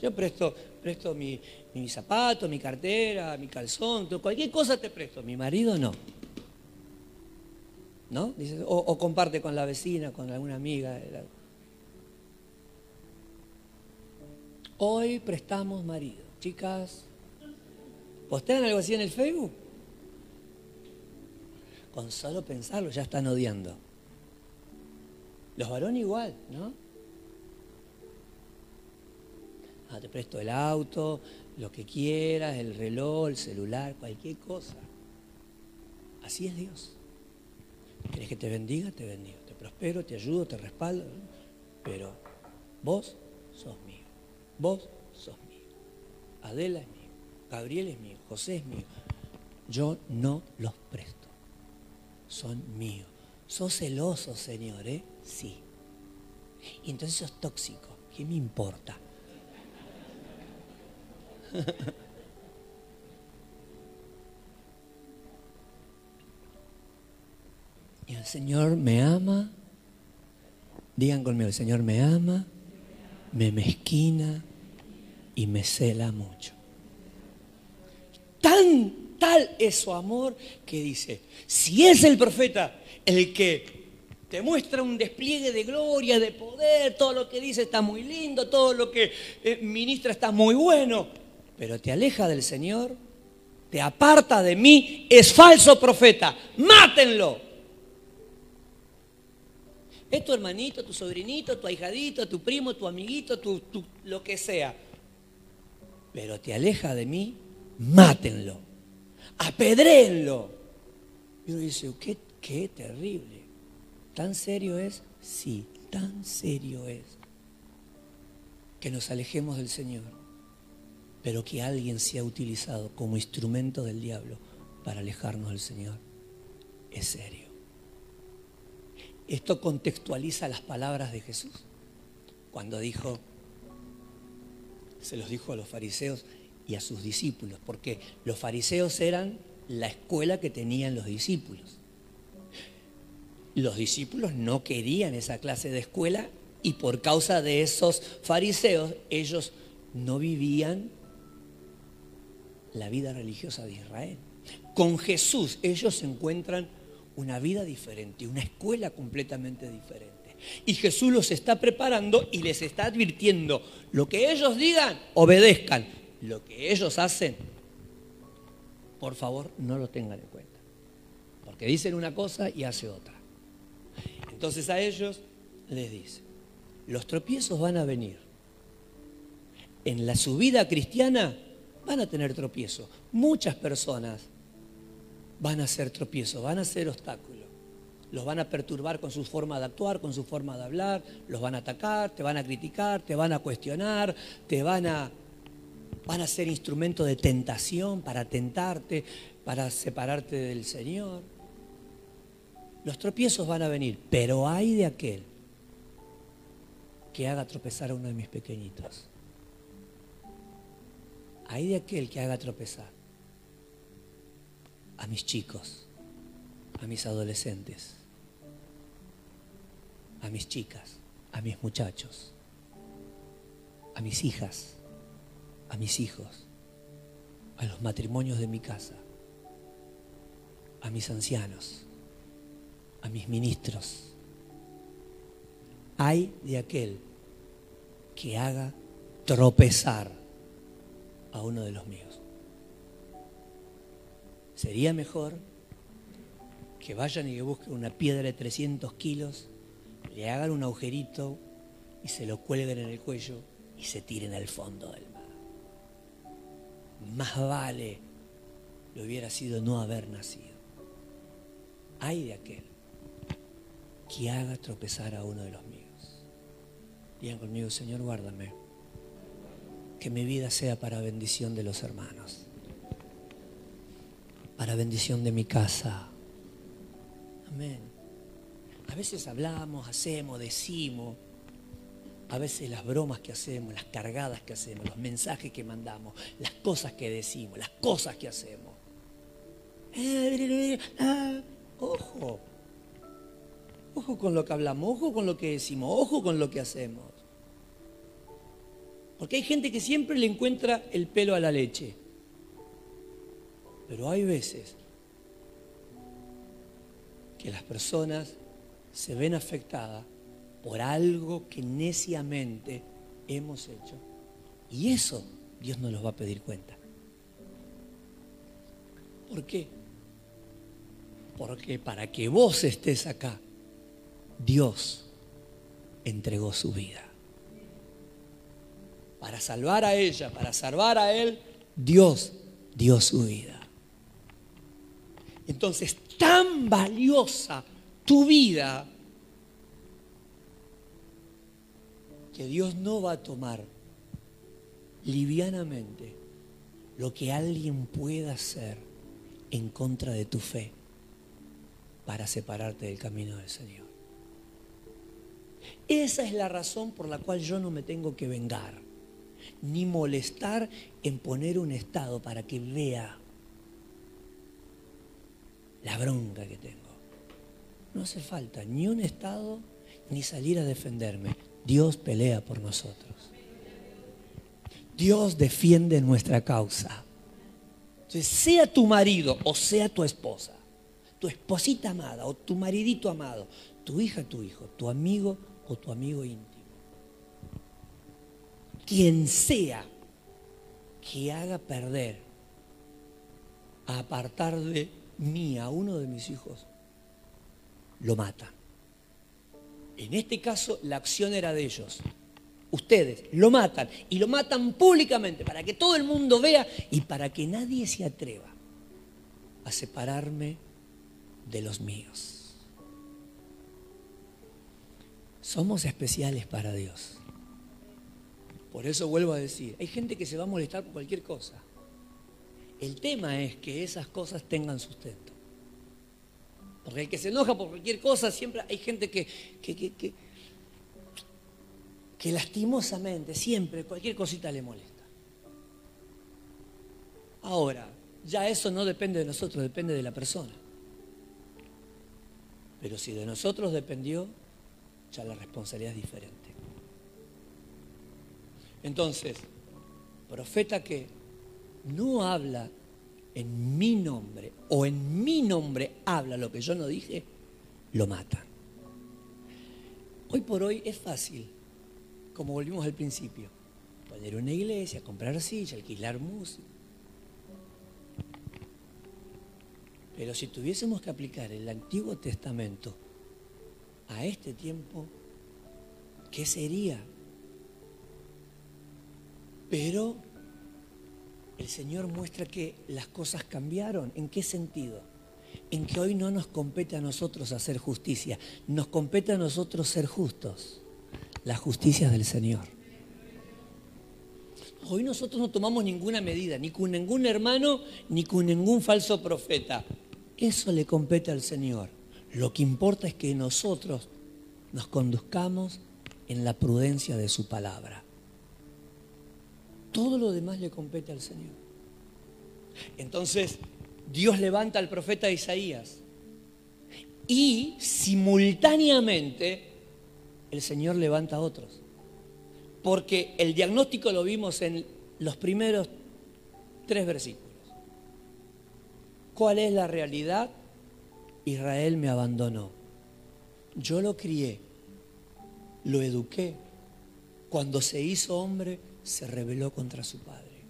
Yo presto, presto mi, mi zapato, mi cartera, mi calzón, cualquier cosa te presto. Mi marido no. ¿No? o, comparte con la vecina, con alguna amiga. Hoy prestamos marido. Chicas, ¿postean algo así en el Facebook? Con solo pensarlo ya están odiando. Los varones igual, ¿no? Ah, te presto el auto, lo que quieras, el reloj, el celular, cualquier cosa. Así es Dios. ¿Quieres que te bendiga? Te bendigo. Te prospero, te ayudo, te respaldo. Pero vos sos mío. Vos sos mío. Adela es mío. Gabriel es mío. José es mío. Yo no los presto. Son míos. Sos celoso, Señor, ¿eh? Sí. Y entonces sos tóxico. ¿Qué me importa? y el Señor me ama. Digan conmigo, el Señor me ama, me mezquina y me cela mucho. Tan, tal es su amor que dice, si es el profeta el que te muestra un despliegue de gloria, de poder, todo lo que dice está muy lindo, todo lo que eh, ministra está muy bueno, pero te aleja del Señor, te aparta de mí, es falso profeta, mátenlo. Es tu hermanito, tu sobrinito, tu ahijadito, tu primo, tu amiguito, tu, lo que sea. Pero te aleja de mí, mátenlo. Apedréenlo. Y uno dice, qué, qué terrible. ¿Tan serio es? Sí, tan serio es. Que nos alejemos del Señor pero que alguien sea utilizado como instrumento del diablo para alejarnos del Señor, es serio. Esto contextualiza las palabras de Jesús. Cuando dijo, se los dijo a los fariseos y a sus discípulos, porque los fariseos eran la escuela que tenían los discípulos. Los discípulos no querían esa clase de escuela y por causa de esos fariseos ellos no vivían la vida religiosa de Israel. Con Jesús ellos encuentran una vida diferente, una escuela completamente diferente. Y Jesús los está preparando y les está advirtiendo, lo que ellos digan, obedezcan. Lo que ellos hacen, por favor, no lo tengan en cuenta. Porque dicen una cosa y hace otra. Entonces a ellos les dice, los tropiezos van a venir. En la subida cristiana van a tener tropiezos. Muchas personas van a ser tropiezos, van a ser obstáculos. Los van a perturbar con su forma de actuar, con su forma de hablar, los van a atacar, te van a criticar, te van a cuestionar, te van a van a ser instrumento de tentación para tentarte, para separarte del Señor. Los tropiezos van a venir, pero hay de aquel que haga tropezar a uno de mis pequeñitos. Hay de aquel que haga tropezar a mis chicos, a mis adolescentes, a mis chicas, a mis muchachos, a mis hijas, a mis hijos, a los matrimonios de mi casa, a mis ancianos, a mis ministros. Hay de aquel que haga tropezar a uno de los míos. Sería mejor que vayan y que busquen una piedra de 300 kilos, le hagan un agujerito y se lo cuelguen en el cuello y se tiren al fondo del mar. Más vale le hubiera sido no haber nacido. Hay de aquel que haga tropezar a uno de los míos. Digan conmigo, Señor, guárdame. Que mi vida sea para bendición de los hermanos para bendición de mi casa. Amén. A veces hablamos, hacemos, decimos, a veces las bromas que hacemos, las cargadas que hacemos, los mensajes que mandamos, las cosas que decimos, las cosas que hacemos. Ojo, ojo con lo que hablamos, ojo con lo que decimos, ojo con lo que hacemos. Porque hay gente que siempre le encuentra el pelo a la leche. Pero hay veces que las personas se ven afectadas por algo que neciamente hemos hecho. Y eso Dios no los va a pedir cuenta. ¿Por qué? Porque para que vos estés acá, Dios entregó su vida. Para salvar a ella, para salvar a él, Dios dio su vida. Entonces, tan valiosa tu vida que Dios no va a tomar livianamente lo que alguien pueda hacer en contra de tu fe para separarte del camino del Señor. Esa es la razón por la cual yo no me tengo que vengar, ni molestar en poner un estado para que vea la bronca que tengo. No hace falta ni un Estado ni salir a defenderme. Dios pelea por nosotros. Dios defiende nuestra causa. Entonces, sea tu marido o sea tu esposa, tu esposita amada o tu maridito amado, tu hija, tu hijo, tu amigo o tu amigo íntimo. Quien sea que haga perder, apartar de mía, uno de mis hijos, lo mata. En este caso, la acción era de ellos. Ustedes lo matan y lo matan públicamente para que todo el mundo vea y para que nadie se atreva a separarme de los míos. Somos especiales para Dios. Por eso vuelvo a decir, hay gente que se va a molestar por cualquier cosa. El tema es que esas cosas tengan sustento. Porque el que se enoja por cualquier cosa, siempre hay gente que, que, que, que, que lastimosamente, siempre, cualquier cosita le molesta. Ahora, ya eso no depende de nosotros, depende de la persona. Pero si de nosotros dependió, ya la responsabilidad es diferente. Entonces, profeta que no habla en mi nombre o en mi nombre habla lo que yo no dije, lo matan. Hoy por hoy es fácil, como volvimos al principio, poner una iglesia, comprar silla, alquilar música. Pero si tuviésemos que aplicar el Antiguo Testamento a este tiempo, ¿qué sería? Pero el Señor muestra que las cosas cambiaron. ¿En qué sentido? En que hoy no nos compete a nosotros hacer justicia, nos compete a nosotros ser justos. La justicia del Señor. Hoy nosotros no tomamos ninguna medida, ni con ningún hermano, ni con ningún falso profeta. Eso le compete al Señor. Lo que importa es que nosotros nos conduzcamos en la prudencia de su palabra. Todo lo demás le compete al Señor. Entonces, Dios levanta al profeta Isaías y simultáneamente el Señor levanta a otros. Porque el diagnóstico lo vimos en los primeros tres versículos. ¿Cuál es la realidad? Israel me abandonó. Yo lo crié, lo eduqué. Cuando se hizo hombre, se rebeló contra su padre.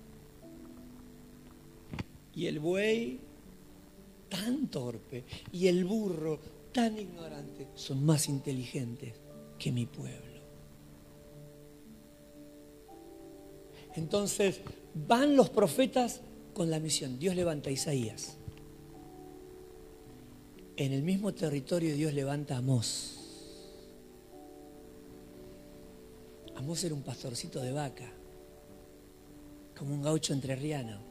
Y el buey, tan torpe, y el burro, tan ignorante, son más inteligentes que mi pueblo. Entonces, van los profetas con la misión. Dios levanta a Isaías. En el mismo territorio Dios levanta a Amós. Amós era un pastorcito de vaca como un gaucho entrerriano,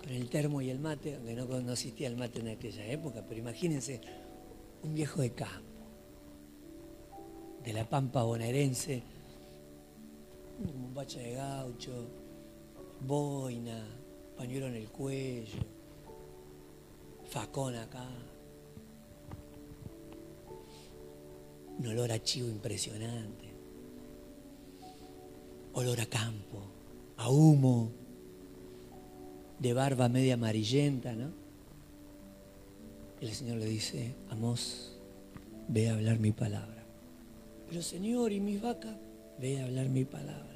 con el termo y el mate, aunque no, existía el mate en aquella época, pero imagínense, un viejo de campo, de la pampa bonaerense, un bacha de gaucho, boina, pañuelo en el cuello, facón acá, un olor a chivo impresionante, olor a campo a humo, de barba media amarillenta, ¿no? El Señor le dice, Amos, ve a hablar mi palabra. Pero Señor, ¿y mis vacas? Ve a hablar mi palabra.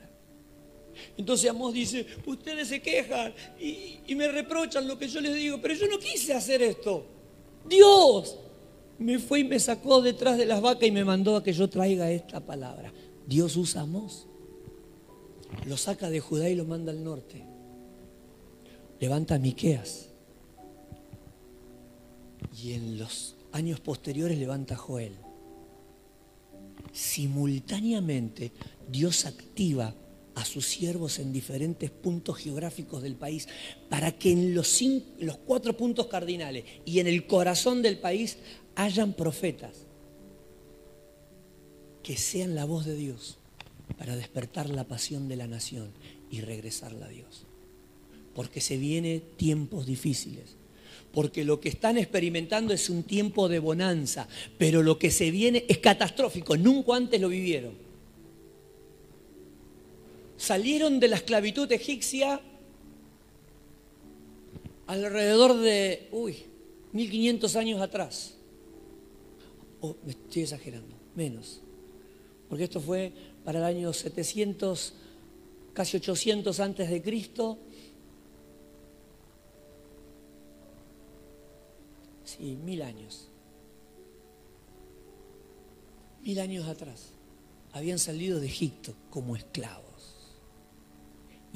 Entonces Amos dice, ustedes se quejan y, me reprochan lo que yo les digo, pero yo no quise hacer esto. Dios me fue y me sacó detrás de las vacas y me mandó a que yo traiga esta palabra. Dios usa a Amos lo saca de Judá y lo manda al norte. Levanta a Miqueas. Y en los años posteriores levanta a Joel. Simultáneamente Dios activa a sus siervos en diferentes puntos geográficos del país para que en los, cuatro puntos cardinales y en el corazón del país hayan profetas que sean la voz de Dios para despertar la pasión de la nación y regresarla a Dios. Porque se vienen tiempos difíciles. Porque lo que están experimentando es un tiempo de bonanza, pero lo que se viene es catastrófico. Nunca antes lo vivieron. Salieron de la esclavitud egipcia alrededor de, uy, 1500 años atrás. Oh, me estoy exagerando, menos. Porque esto fue para el año 700, casi 800 antes de Cristo. Sí, mil años. Mil años atrás. Habían salido de Egipto como esclavos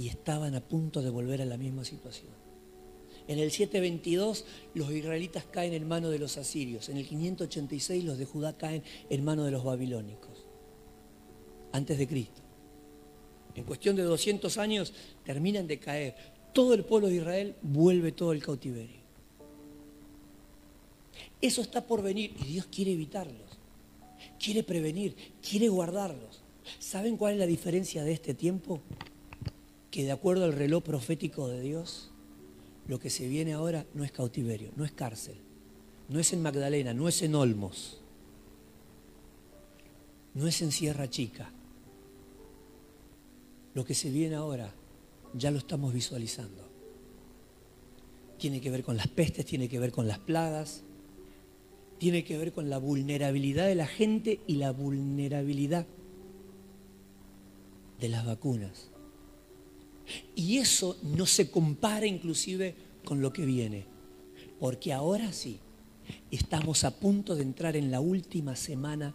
y estaban a punto de volver a la misma situación. En el 722 los israelitas caen en manos de los asirios. En el 586 los de Judá caen en manos de los babilónicos antes de Cristo. En cuestión de 200 años terminan de caer. Todo el pueblo de Israel vuelve todo el cautiverio. Eso está por venir y Dios quiere evitarlos, quiere prevenir, quiere guardarlos. ¿Saben cuál es la diferencia de este tiempo? Que de acuerdo al reloj profético de Dios, lo que se viene ahora no es cautiverio, no es cárcel, no es en Magdalena, no es en Olmos, no es en Sierra Chica. Lo que se viene ahora ya lo estamos visualizando. Tiene que ver con las pestes, tiene que ver con las plagas, tiene que ver con la vulnerabilidad de la gente y la vulnerabilidad de las vacunas. Y eso no se compara inclusive con lo que viene, porque ahora sí, estamos a punto de entrar en la última semana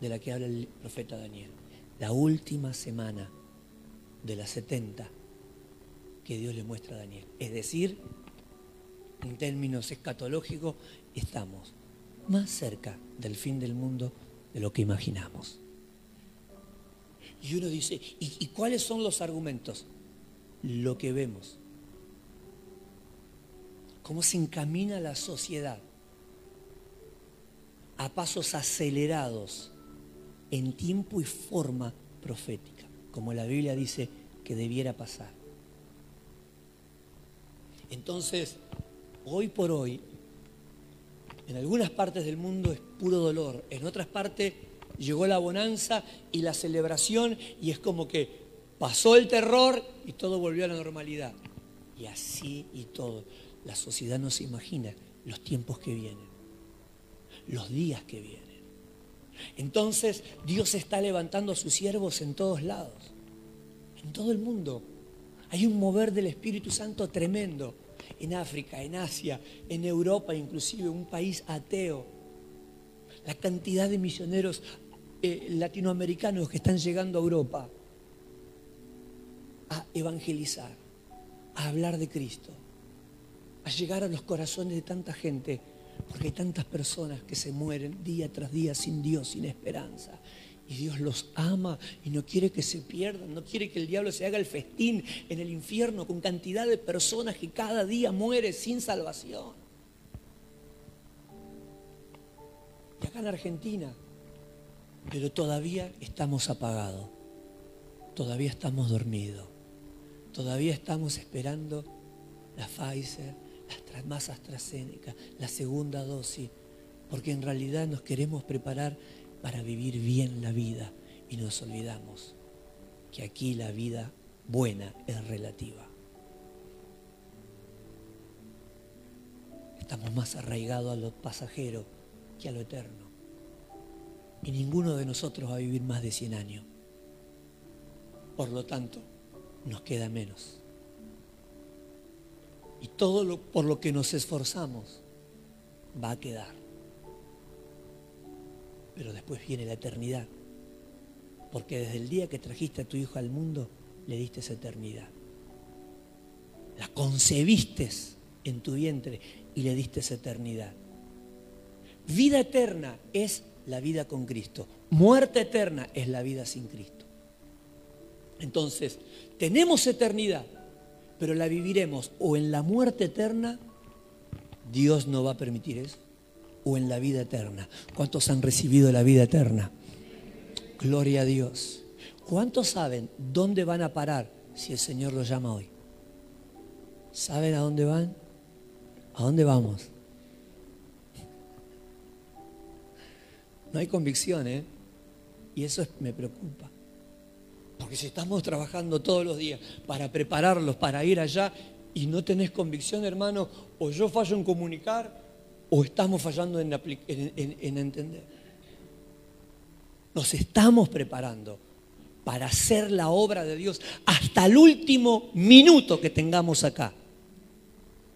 de la que habla el profeta Daniel, la última semana de las 70 que Dios le muestra a Daniel. Es decir, en términos escatológicos, estamos más cerca del fin del mundo de lo que imaginamos. Y uno dice, ¿y, cuáles son los argumentos? Lo que vemos. Cómo se encamina la sociedad a pasos acelerados en tiempo y forma profética, como la Biblia dice que debiera pasar. Entonces, hoy por hoy, en algunas partes del mundo es puro dolor, en otras partes llegó la bonanza y la celebración y es como que pasó el terror y todo volvió a la normalidad. Y así y todo. La sociedad no se imagina los tiempos que vienen, los días que vienen. Entonces Dios está levantando a sus siervos en todos lados, en todo el mundo. Hay un mover del Espíritu Santo tremendo en África, en Asia, en Europa, inclusive un país ateo. La cantidad de misioneros eh, latinoamericanos que están llegando a Europa a evangelizar, a hablar de Cristo, a llegar a los corazones de tanta gente, porque hay tantas personas que se mueren día tras día sin Dios, sin esperanza. Y Dios los ama y no quiere que se pierdan, no quiere que el diablo se haga el festín en el infierno con cantidad de personas que cada día muere sin salvación. Y acá en Argentina pero todavía estamos apagados, todavía estamos dormidos, todavía estamos esperando la Pfizer, las más AstraZeneca, la segunda dosis, porque en realidad nos queremos preparar para vivir bien la vida y nos olvidamos que aquí la vida buena es relativa. Estamos más arraigados a lo pasajero que a lo eterno y ninguno de nosotros va a vivir más de 100 años. Por lo tanto, nos queda menos. Y todo lo, por lo que nos esforzamos va a quedar. Pero después viene la eternidad. Porque desde el día que trajiste a tu hijo al mundo, le diste esa eternidad. La concebiste en tu vientre y le diste esa eternidad. Vida eterna es la vida con Cristo. Muerte eterna es la vida sin Cristo. Entonces, tenemos eternidad, pero la viviremos o en la muerte eterna, Dios no va a permitir eso, o en la vida eterna. ¿Cuántos han recibido la vida eterna? Gloria a Dios. ¿Cuántos saben dónde van a parar si el Señor los llama hoy? ¿Saben a dónde van? ¿A dónde vamos? No hay convicción, ¿eh? Y eso me preocupa. Porque si estamos trabajando todos los días para prepararlos, para ir allá, y no tenés convicción, hermano, o yo fallo en comunicar, o estamos fallando en, en entender. Nos estamos preparando para hacer la obra de Dios hasta el último minuto que tengamos acá.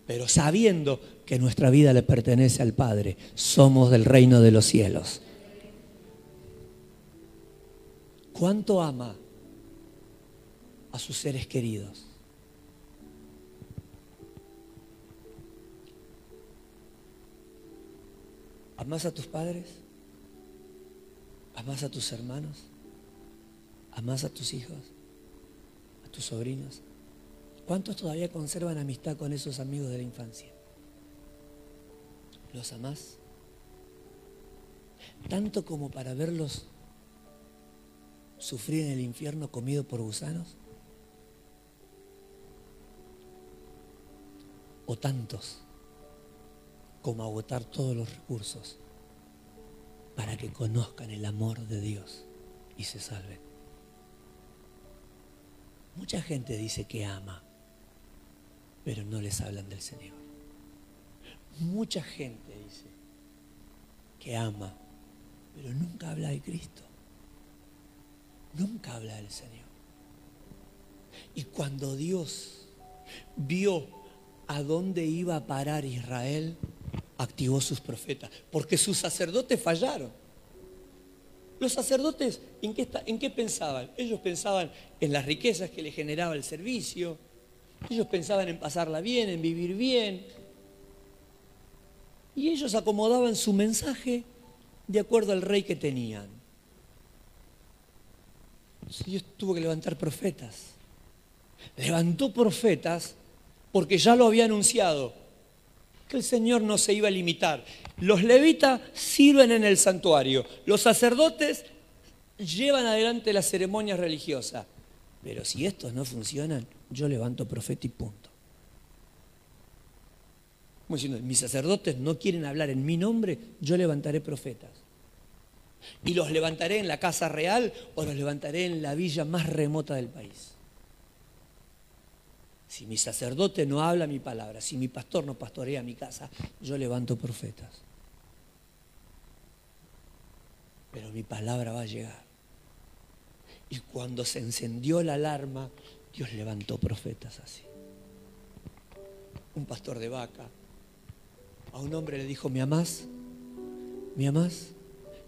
Pero sabiendo que nuestra vida le pertenece al Padre, somos del reino de los cielos. ¿Cuánto ama a sus seres queridos? ¿Amas a tus padres? ¿Amas a tus hermanos? ¿Amas a tus hijos? ¿A tus sobrinos? ¿Cuántos todavía conservan amistad con esos amigos de la infancia? ¿Los amás? Tanto como para verlos sufrir en el infierno comido por gusanos. O tantos como agotar todos los recursos para que conozcan el amor de Dios y se salven. Mucha gente dice que ama, pero no les hablan del Señor. Mucha gente dice que ama, pero nunca habla de Cristo. Nunca habla del Señor. Y cuando Dios vio a dónde iba a parar Israel, activó sus profetas, porque sus sacerdotes fallaron. Los sacerdotes, ¿en qué, ¿en qué, pensaban? Ellos pensaban en las riquezas que le generaba el servicio, ellos pensaban en pasarla bien, en vivir bien, y ellos acomodaban su mensaje de acuerdo al rey que tenían. Dios tuvo que levantar profetas. Levantó profetas porque ya lo había anunciado, que el Señor no se iba a limitar. Los levitas sirven en el santuario, los sacerdotes llevan adelante las ceremonias religiosas. Pero si estos no funcionan, yo levanto profeta y punto. Como diciendo, mis sacerdotes no quieren hablar en mi nombre, yo levantaré profetas. Y los levantaré en la casa real o los levantaré en la villa más remota del país. Si mi sacerdote no habla mi palabra, si mi pastor no pastorea mi casa, yo levanto profetas. Pero mi palabra va a llegar. Y cuando se encendió la alarma, Dios levantó profetas así. Un pastor de vaca. A un hombre le dijo, ¿me amás? ¿Me amás?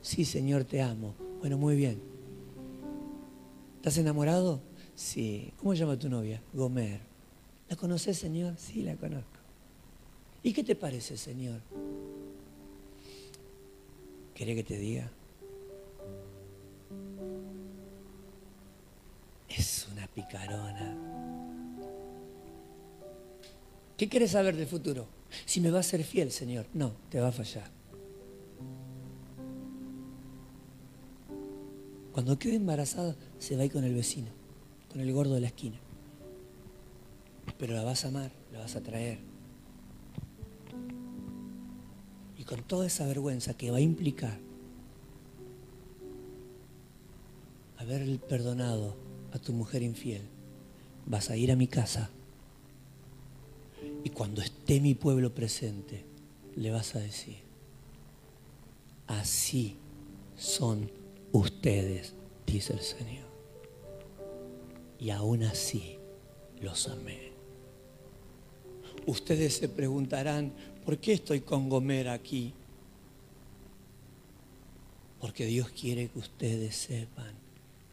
Sí, Señor, te amo. Bueno, muy bien. ¿Estás enamorado? Sí. ¿Cómo llama tu novia? Gomer. ¿La conoces, Señor? Sí, la conozco. ¿Y qué te parece, Señor? ¿Querés que te diga? Es una picarona. ¿Qué quieres saber del futuro? Si me va a ser fiel, Señor. No, te va a fallar. Cuando quede embarazada, se va a con el vecino, con el gordo de la esquina pero la vas a amar, la vas a traer. Y con toda esa vergüenza que va a implicar haber perdonado a tu mujer infiel, vas a ir a mi casa y cuando esté mi pueblo presente, le vas a decir, así son ustedes, dice el Señor. Y aún así los amé. Ustedes se preguntarán, ¿por qué estoy con Gomer aquí? Porque Dios quiere que ustedes sepan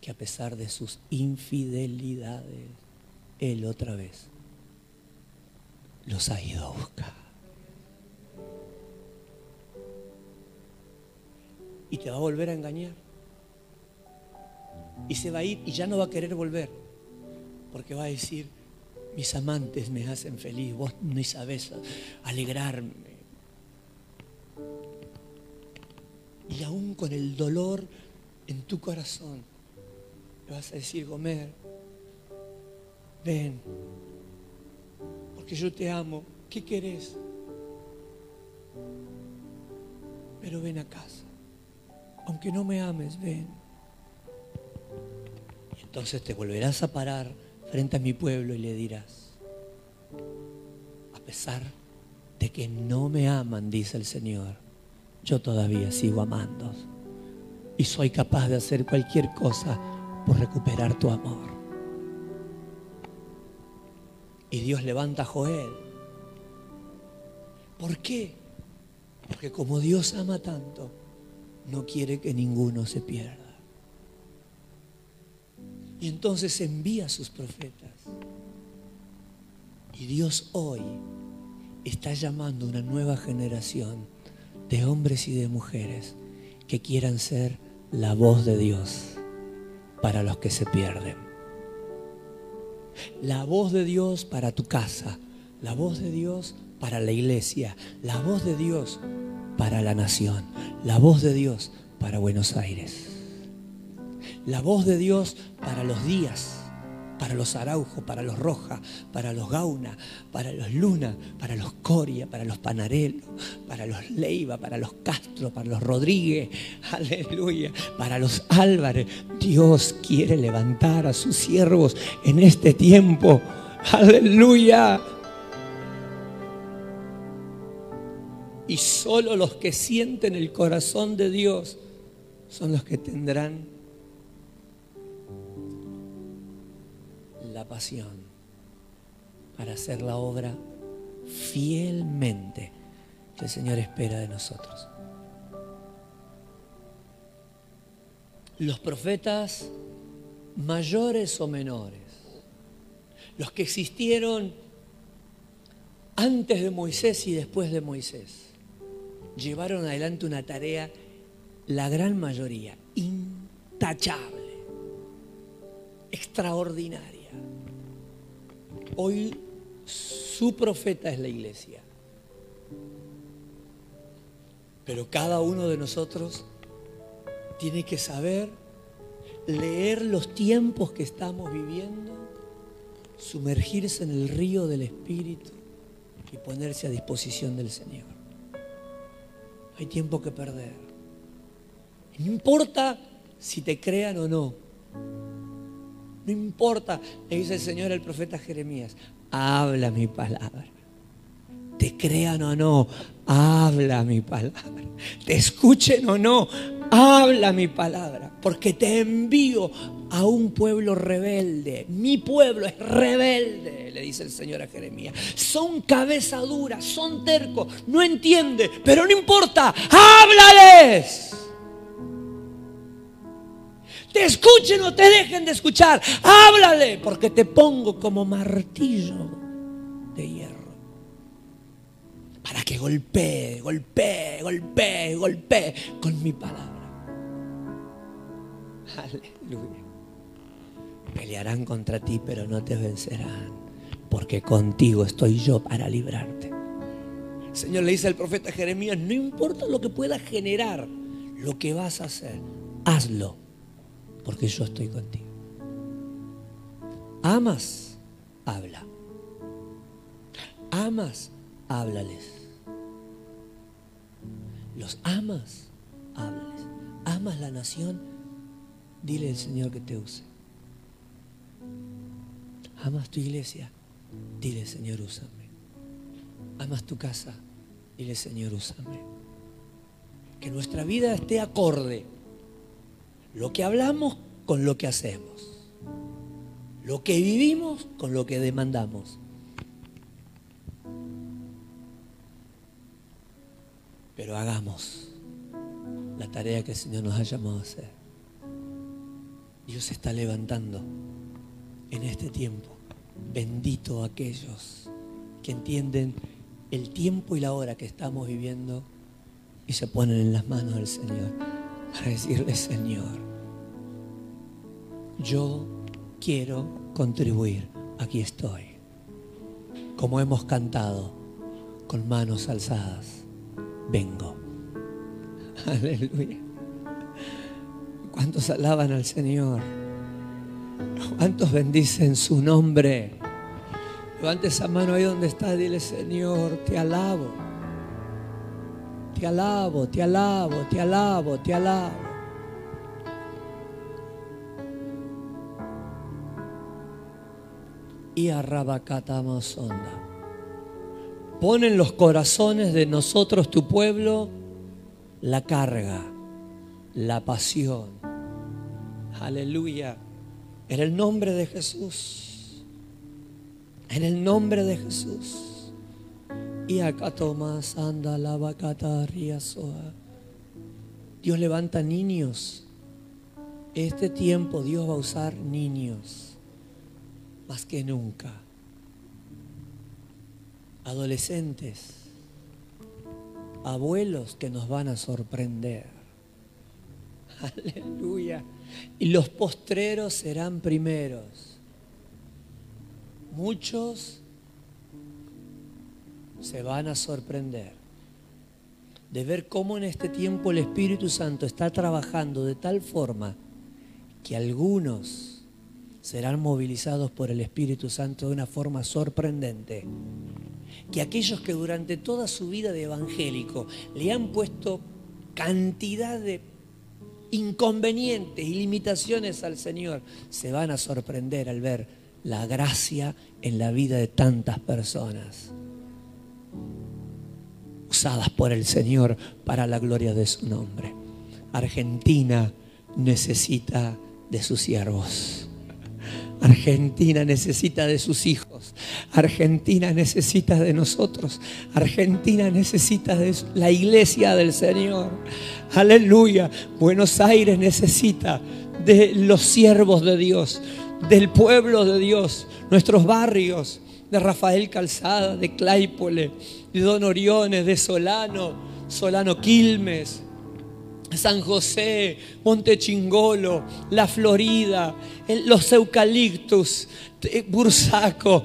que a pesar de sus infidelidades, Él otra vez los ha ido a buscar. Y te va a volver a engañar. Y se va a ir y ya no va a querer volver. Porque va a decir, mis amantes me hacen feliz, vos no sabés alegrarme. Y aún con el dolor en tu corazón, le vas a decir, Gomer, ven, porque yo te amo, ¿qué querés? Pero ven a casa, aunque no me ames, ven. Entonces te volverás a parar frente a mi pueblo y le dirás, a pesar de que no me aman, dice el Señor, yo todavía sigo amando y soy capaz de hacer cualquier cosa por recuperar tu amor. Y Dios levanta a Joel. ¿Por qué? Porque como Dios ama tanto, no quiere que ninguno se pierda. Y entonces envía a sus profetas. Y Dios hoy está llamando una nueva generación de hombres y de mujeres que quieran ser la voz de Dios para los que se pierden. La voz de Dios para tu casa, la voz de Dios para la iglesia, la voz de Dios para la nación, la voz de Dios para Buenos Aires, la voz de Dios para los días para los Araujo, para los Roja, para los Gauna, para los Luna, para los Coria, para los Panarelo, para los Leiva, para los Castro, para los Rodríguez, aleluya, para los Álvarez. Dios quiere levantar a sus siervos en este tiempo, aleluya. Y solo los que sienten el corazón de Dios son los que tendrán la pasión para hacer la obra fielmente que el Señor espera de nosotros. Los profetas mayores o menores, los que existieron antes de Moisés y después de Moisés, llevaron adelante una tarea, la gran mayoría, intachable, extraordinaria. Hoy su profeta es la iglesia. Pero cada uno de nosotros tiene que saber leer los tiempos que estamos viviendo, sumergirse en el río del Espíritu y ponerse a disposición del Señor. Hay tiempo que perder. No importa si te crean o no. No importa, le dice el Señor al profeta Jeremías, habla mi palabra. Te crean o no, habla mi palabra. Te escuchen o no, habla mi palabra. Porque te envío a un pueblo rebelde. Mi pueblo es rebelde, le dice el Señor a Jeremías. Son cabeza dura, son tercos, no entiende, pero no importa, háblales te escuchen o te dejen de escuchar, háblale, porque te pongo como martillo de hierro. Para que golpee, golpee, golpee, golpee con mi palabra. Aleluya. Pelearán contra ti, pero no te vencerán, porque contigo estoy yo para librarte. Señor le dice al profeta Jeremías, no importa lo que pueda generar, lo que vas a hacer, hazlo porque yo estoy contigo. Amas, habla. Amas, háblales. Los amas, háblales. Amas la nación, dile al Señor que te use. Amas tu iglesia, dile Señor, úsame. Amas tu casa, dile Señor, úsame. Que nuestra vida esté acorde lo que hablamos con lo que hacemos. Lo que vivimos con lo que demandamos. Pero hagamos la tarea que el Señor nos ha llamado a hacer. Dios está levantando en este tiempo. Bendito aquellos que entienden el tiempo y la hora que estamos viviendo y se ponen en las manos del Señor para decirle, Señor, yo quiero contribuir, aquí estoy. Como hemos cantado, con manos alzadas, vengo. Aleluya. ¿Cuántos alaban al Señor? ¿Cuántos bendicen su nombre? Levante esa mano ahí donde está, dile, Señor, te alabo. Te alabo, te alabo, te alabo, te alabo. Y Arrabacatamasonda. Pon en los corazones de nosotros, tu pueblo, la carga, la pasión. Aleluya. En el nombre de Jesús. En el nombre de Jesús. Y acá Tomás anda la vacata Dios levanta niños. Este tiempo Dios va a usar niños más que nunca. Adolescentes, abuelos que nos van a sorprender. Aleluya. Y los postreros serán primeros. Muchos se van a sorprender de ver cómo en este tiempo el Espíritu Santo está trabajando de tal forma que algunos serán movilizados por el Espíritu Santo de una forma sorprendente. Que aquellos que durante toda su vida de evangélico le han puesto cantidad de inconvenientes y limitaciones al Señor, se van a sorprender al ver la gracia en la vida de tantas personas usadas por el Señor para la gloria de su nombre. Argentina necesita de sus siervos. Argentina necesita de sus hijos. Argentina necesita de nosotros. Argentina necesita de la iglesia del Señor. Aleluya. Buenos Aires necesita de los siervos de Dios, del pueblo de Dios, nuestros barrios, de Rafael Calzada, de Claypole, de Don Oriones, de Solano, Solano Quilmes, San José, Monte Chingolo, La Florida, los eucaliptus, Bursaco,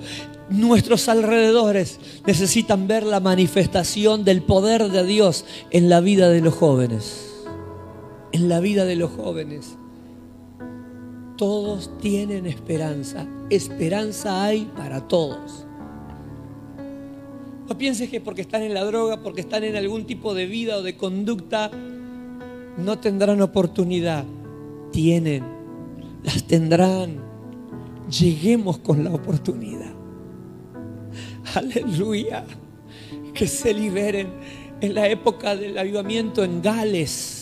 nuestros alrededores necesitan ver la manifestación del poder de Dios en la vida de los jóvenes. En la vida de los jóvenes. Todos tienen esperanza. Esperanza hay para todos. No pienses que porque están en la droga, porque están en algún tipo de vida o de conducta, no tendrán oportunidad. Tienen, las tendrán. Lleguemos con la oportunidad. Aleluya. Que se liberen en la época del avivamiento en Gales.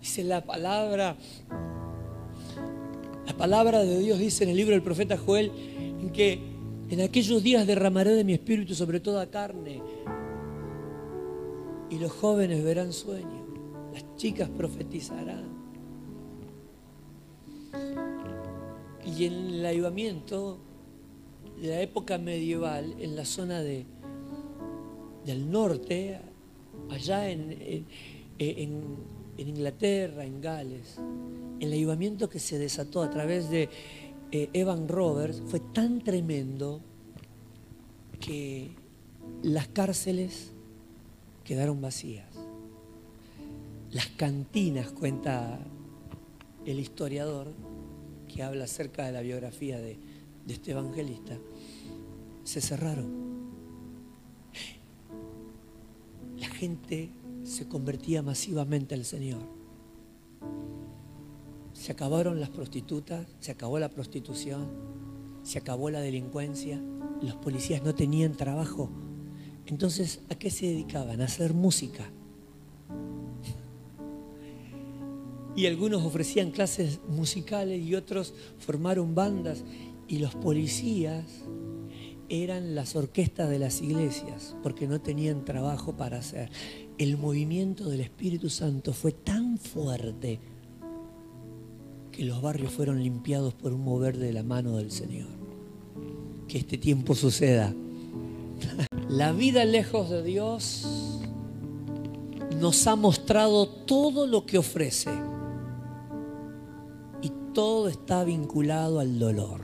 Dice la palabra, la palabra de Dios dice en el libro del profeta Joel, en que en aquellos días derramaré de mi espíritu sobre toda carne y los jóvenes verán sueños las chicas profetizarán. Y en el avivamiento de la época medieval, en la zona de, del norte, allá en, en, Inglaterra, en Gales, el avivamiento que se desató a través de eh, Evan Roberts fue tan tremendo que las cárceles quedaron vacías las cantinas, cuenta el historiador que habla acerca de la biografía de, este evangelista, se cerraron. La gente se convertía masivamente al Señor. Se acabaron las prostitutas, se acabó la prostitución, se acabó la delincuencia, los policías no tenían trabajo. Entonces, ¿a qué se dedicaban? A hacer música. Y algunos ofrecían clases musicales y otros formaron bandas y los policías eran las orquestas de las iglesias porque no tenían trabajo para hacer. El movimiento del Espíritu Santo fue tan fuerte que los barrios fueron limpiados por un mover de la mano del Señor. Que este tiempo suceda. La vida lejos de Dios nos ha mostrado todo lo que ofrece todo está vinculado al dolor.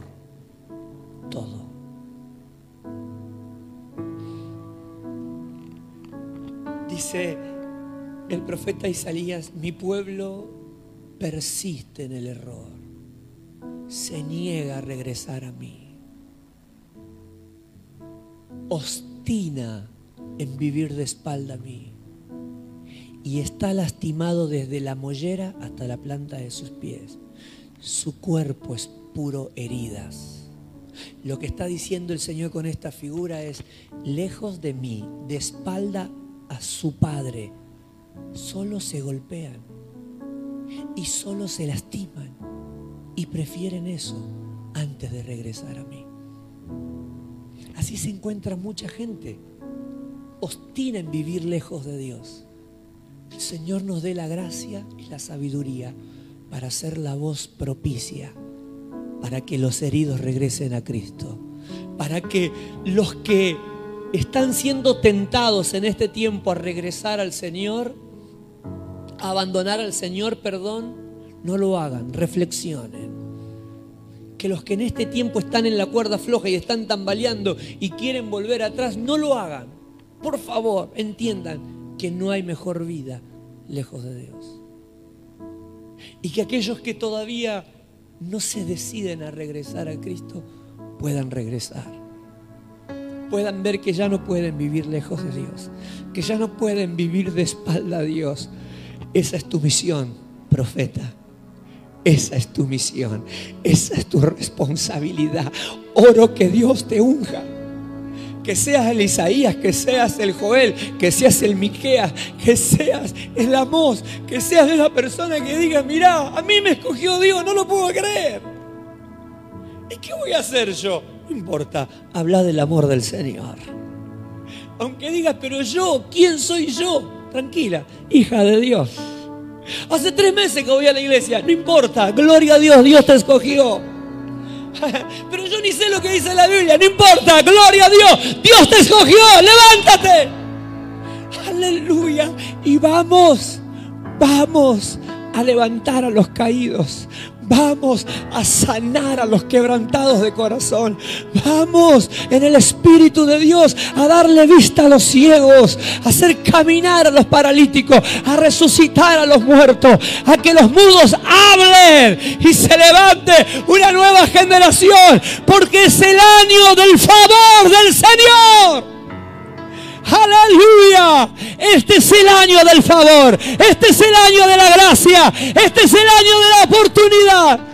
Todo. Dice el profeta Isaías, mi pueblo persiste en el error, se niega a regresar a mí, ostina en vivir de espalda a mí y está lastimado desde la mollera hasta la planta de sus pies su cuerpo es puro heridas. Lo que está diciendo el Señor con esta figura es, lejos de mí, de espalda a su Padre, solo se golpean y solo se lastiman y prefieren eso antes de regresar a mí. Así se encuentra mucha gente. Ostina en vivir lejos de Dios. El Señor nos dé la gracia y la sabiduría para ser la voz propicia, para que los heridos regresen a Cristo, para que los que están siendo tentados en este tiempo a regresar al Señor, a abandonar al Señor, perdón, no lo hagan, reflexionen. que los que en este tiempo están en la cuerda floja y están tambaleando y quieren volver atrás, no lo hagan. Por favor, entiendan que no hay mejor vida lejos de Dios. Y que aquellos que todavía no se deciden a regresar a Cristo puedan regresar. Puedan ver que ya no pueden vivir lejos de Dios, que ya no pueden vivir de espalda a Dios. Esa es tu misión, profeta. Esa es tu misión, esa es tu responsabilidad. Oro que Dios te unja. Que seas el Isaías, que seas el Joel, que seas el Miqueas, que seas el Amós, que seas de la persona que diga, mira, a mí me escogió Dios, no lo puedo creer. ¿Y qué voy a hacer yo? No importa, habla del amor del Señor. Aunque digas, pero yo, ¿quién soy yo? Tranquila, hija de Dios. Hace tres meses que voy a la iglesia, no importa, gloria a Dios, Dios te escogió. Pero yo ni sé lo que dice la Biblia, no importa, gloria a Dios, Dios te escogió, levántate. Aleluya. Y vamos, vamos a levantar a los caídos. Vamos a sanar a los quebrantados de corazón. Vamos en el Espíritu de Dios a darle vista a los ciegos, a hacer caminar a los paralíticos, a resucitar a los muertos, a que los mudos hablen y se levante una nueva generación, porque es el año del favor del Señor. Aleluya. Este es el año del favor. Este es el año de la gracia. Este es el año de la oportunidad.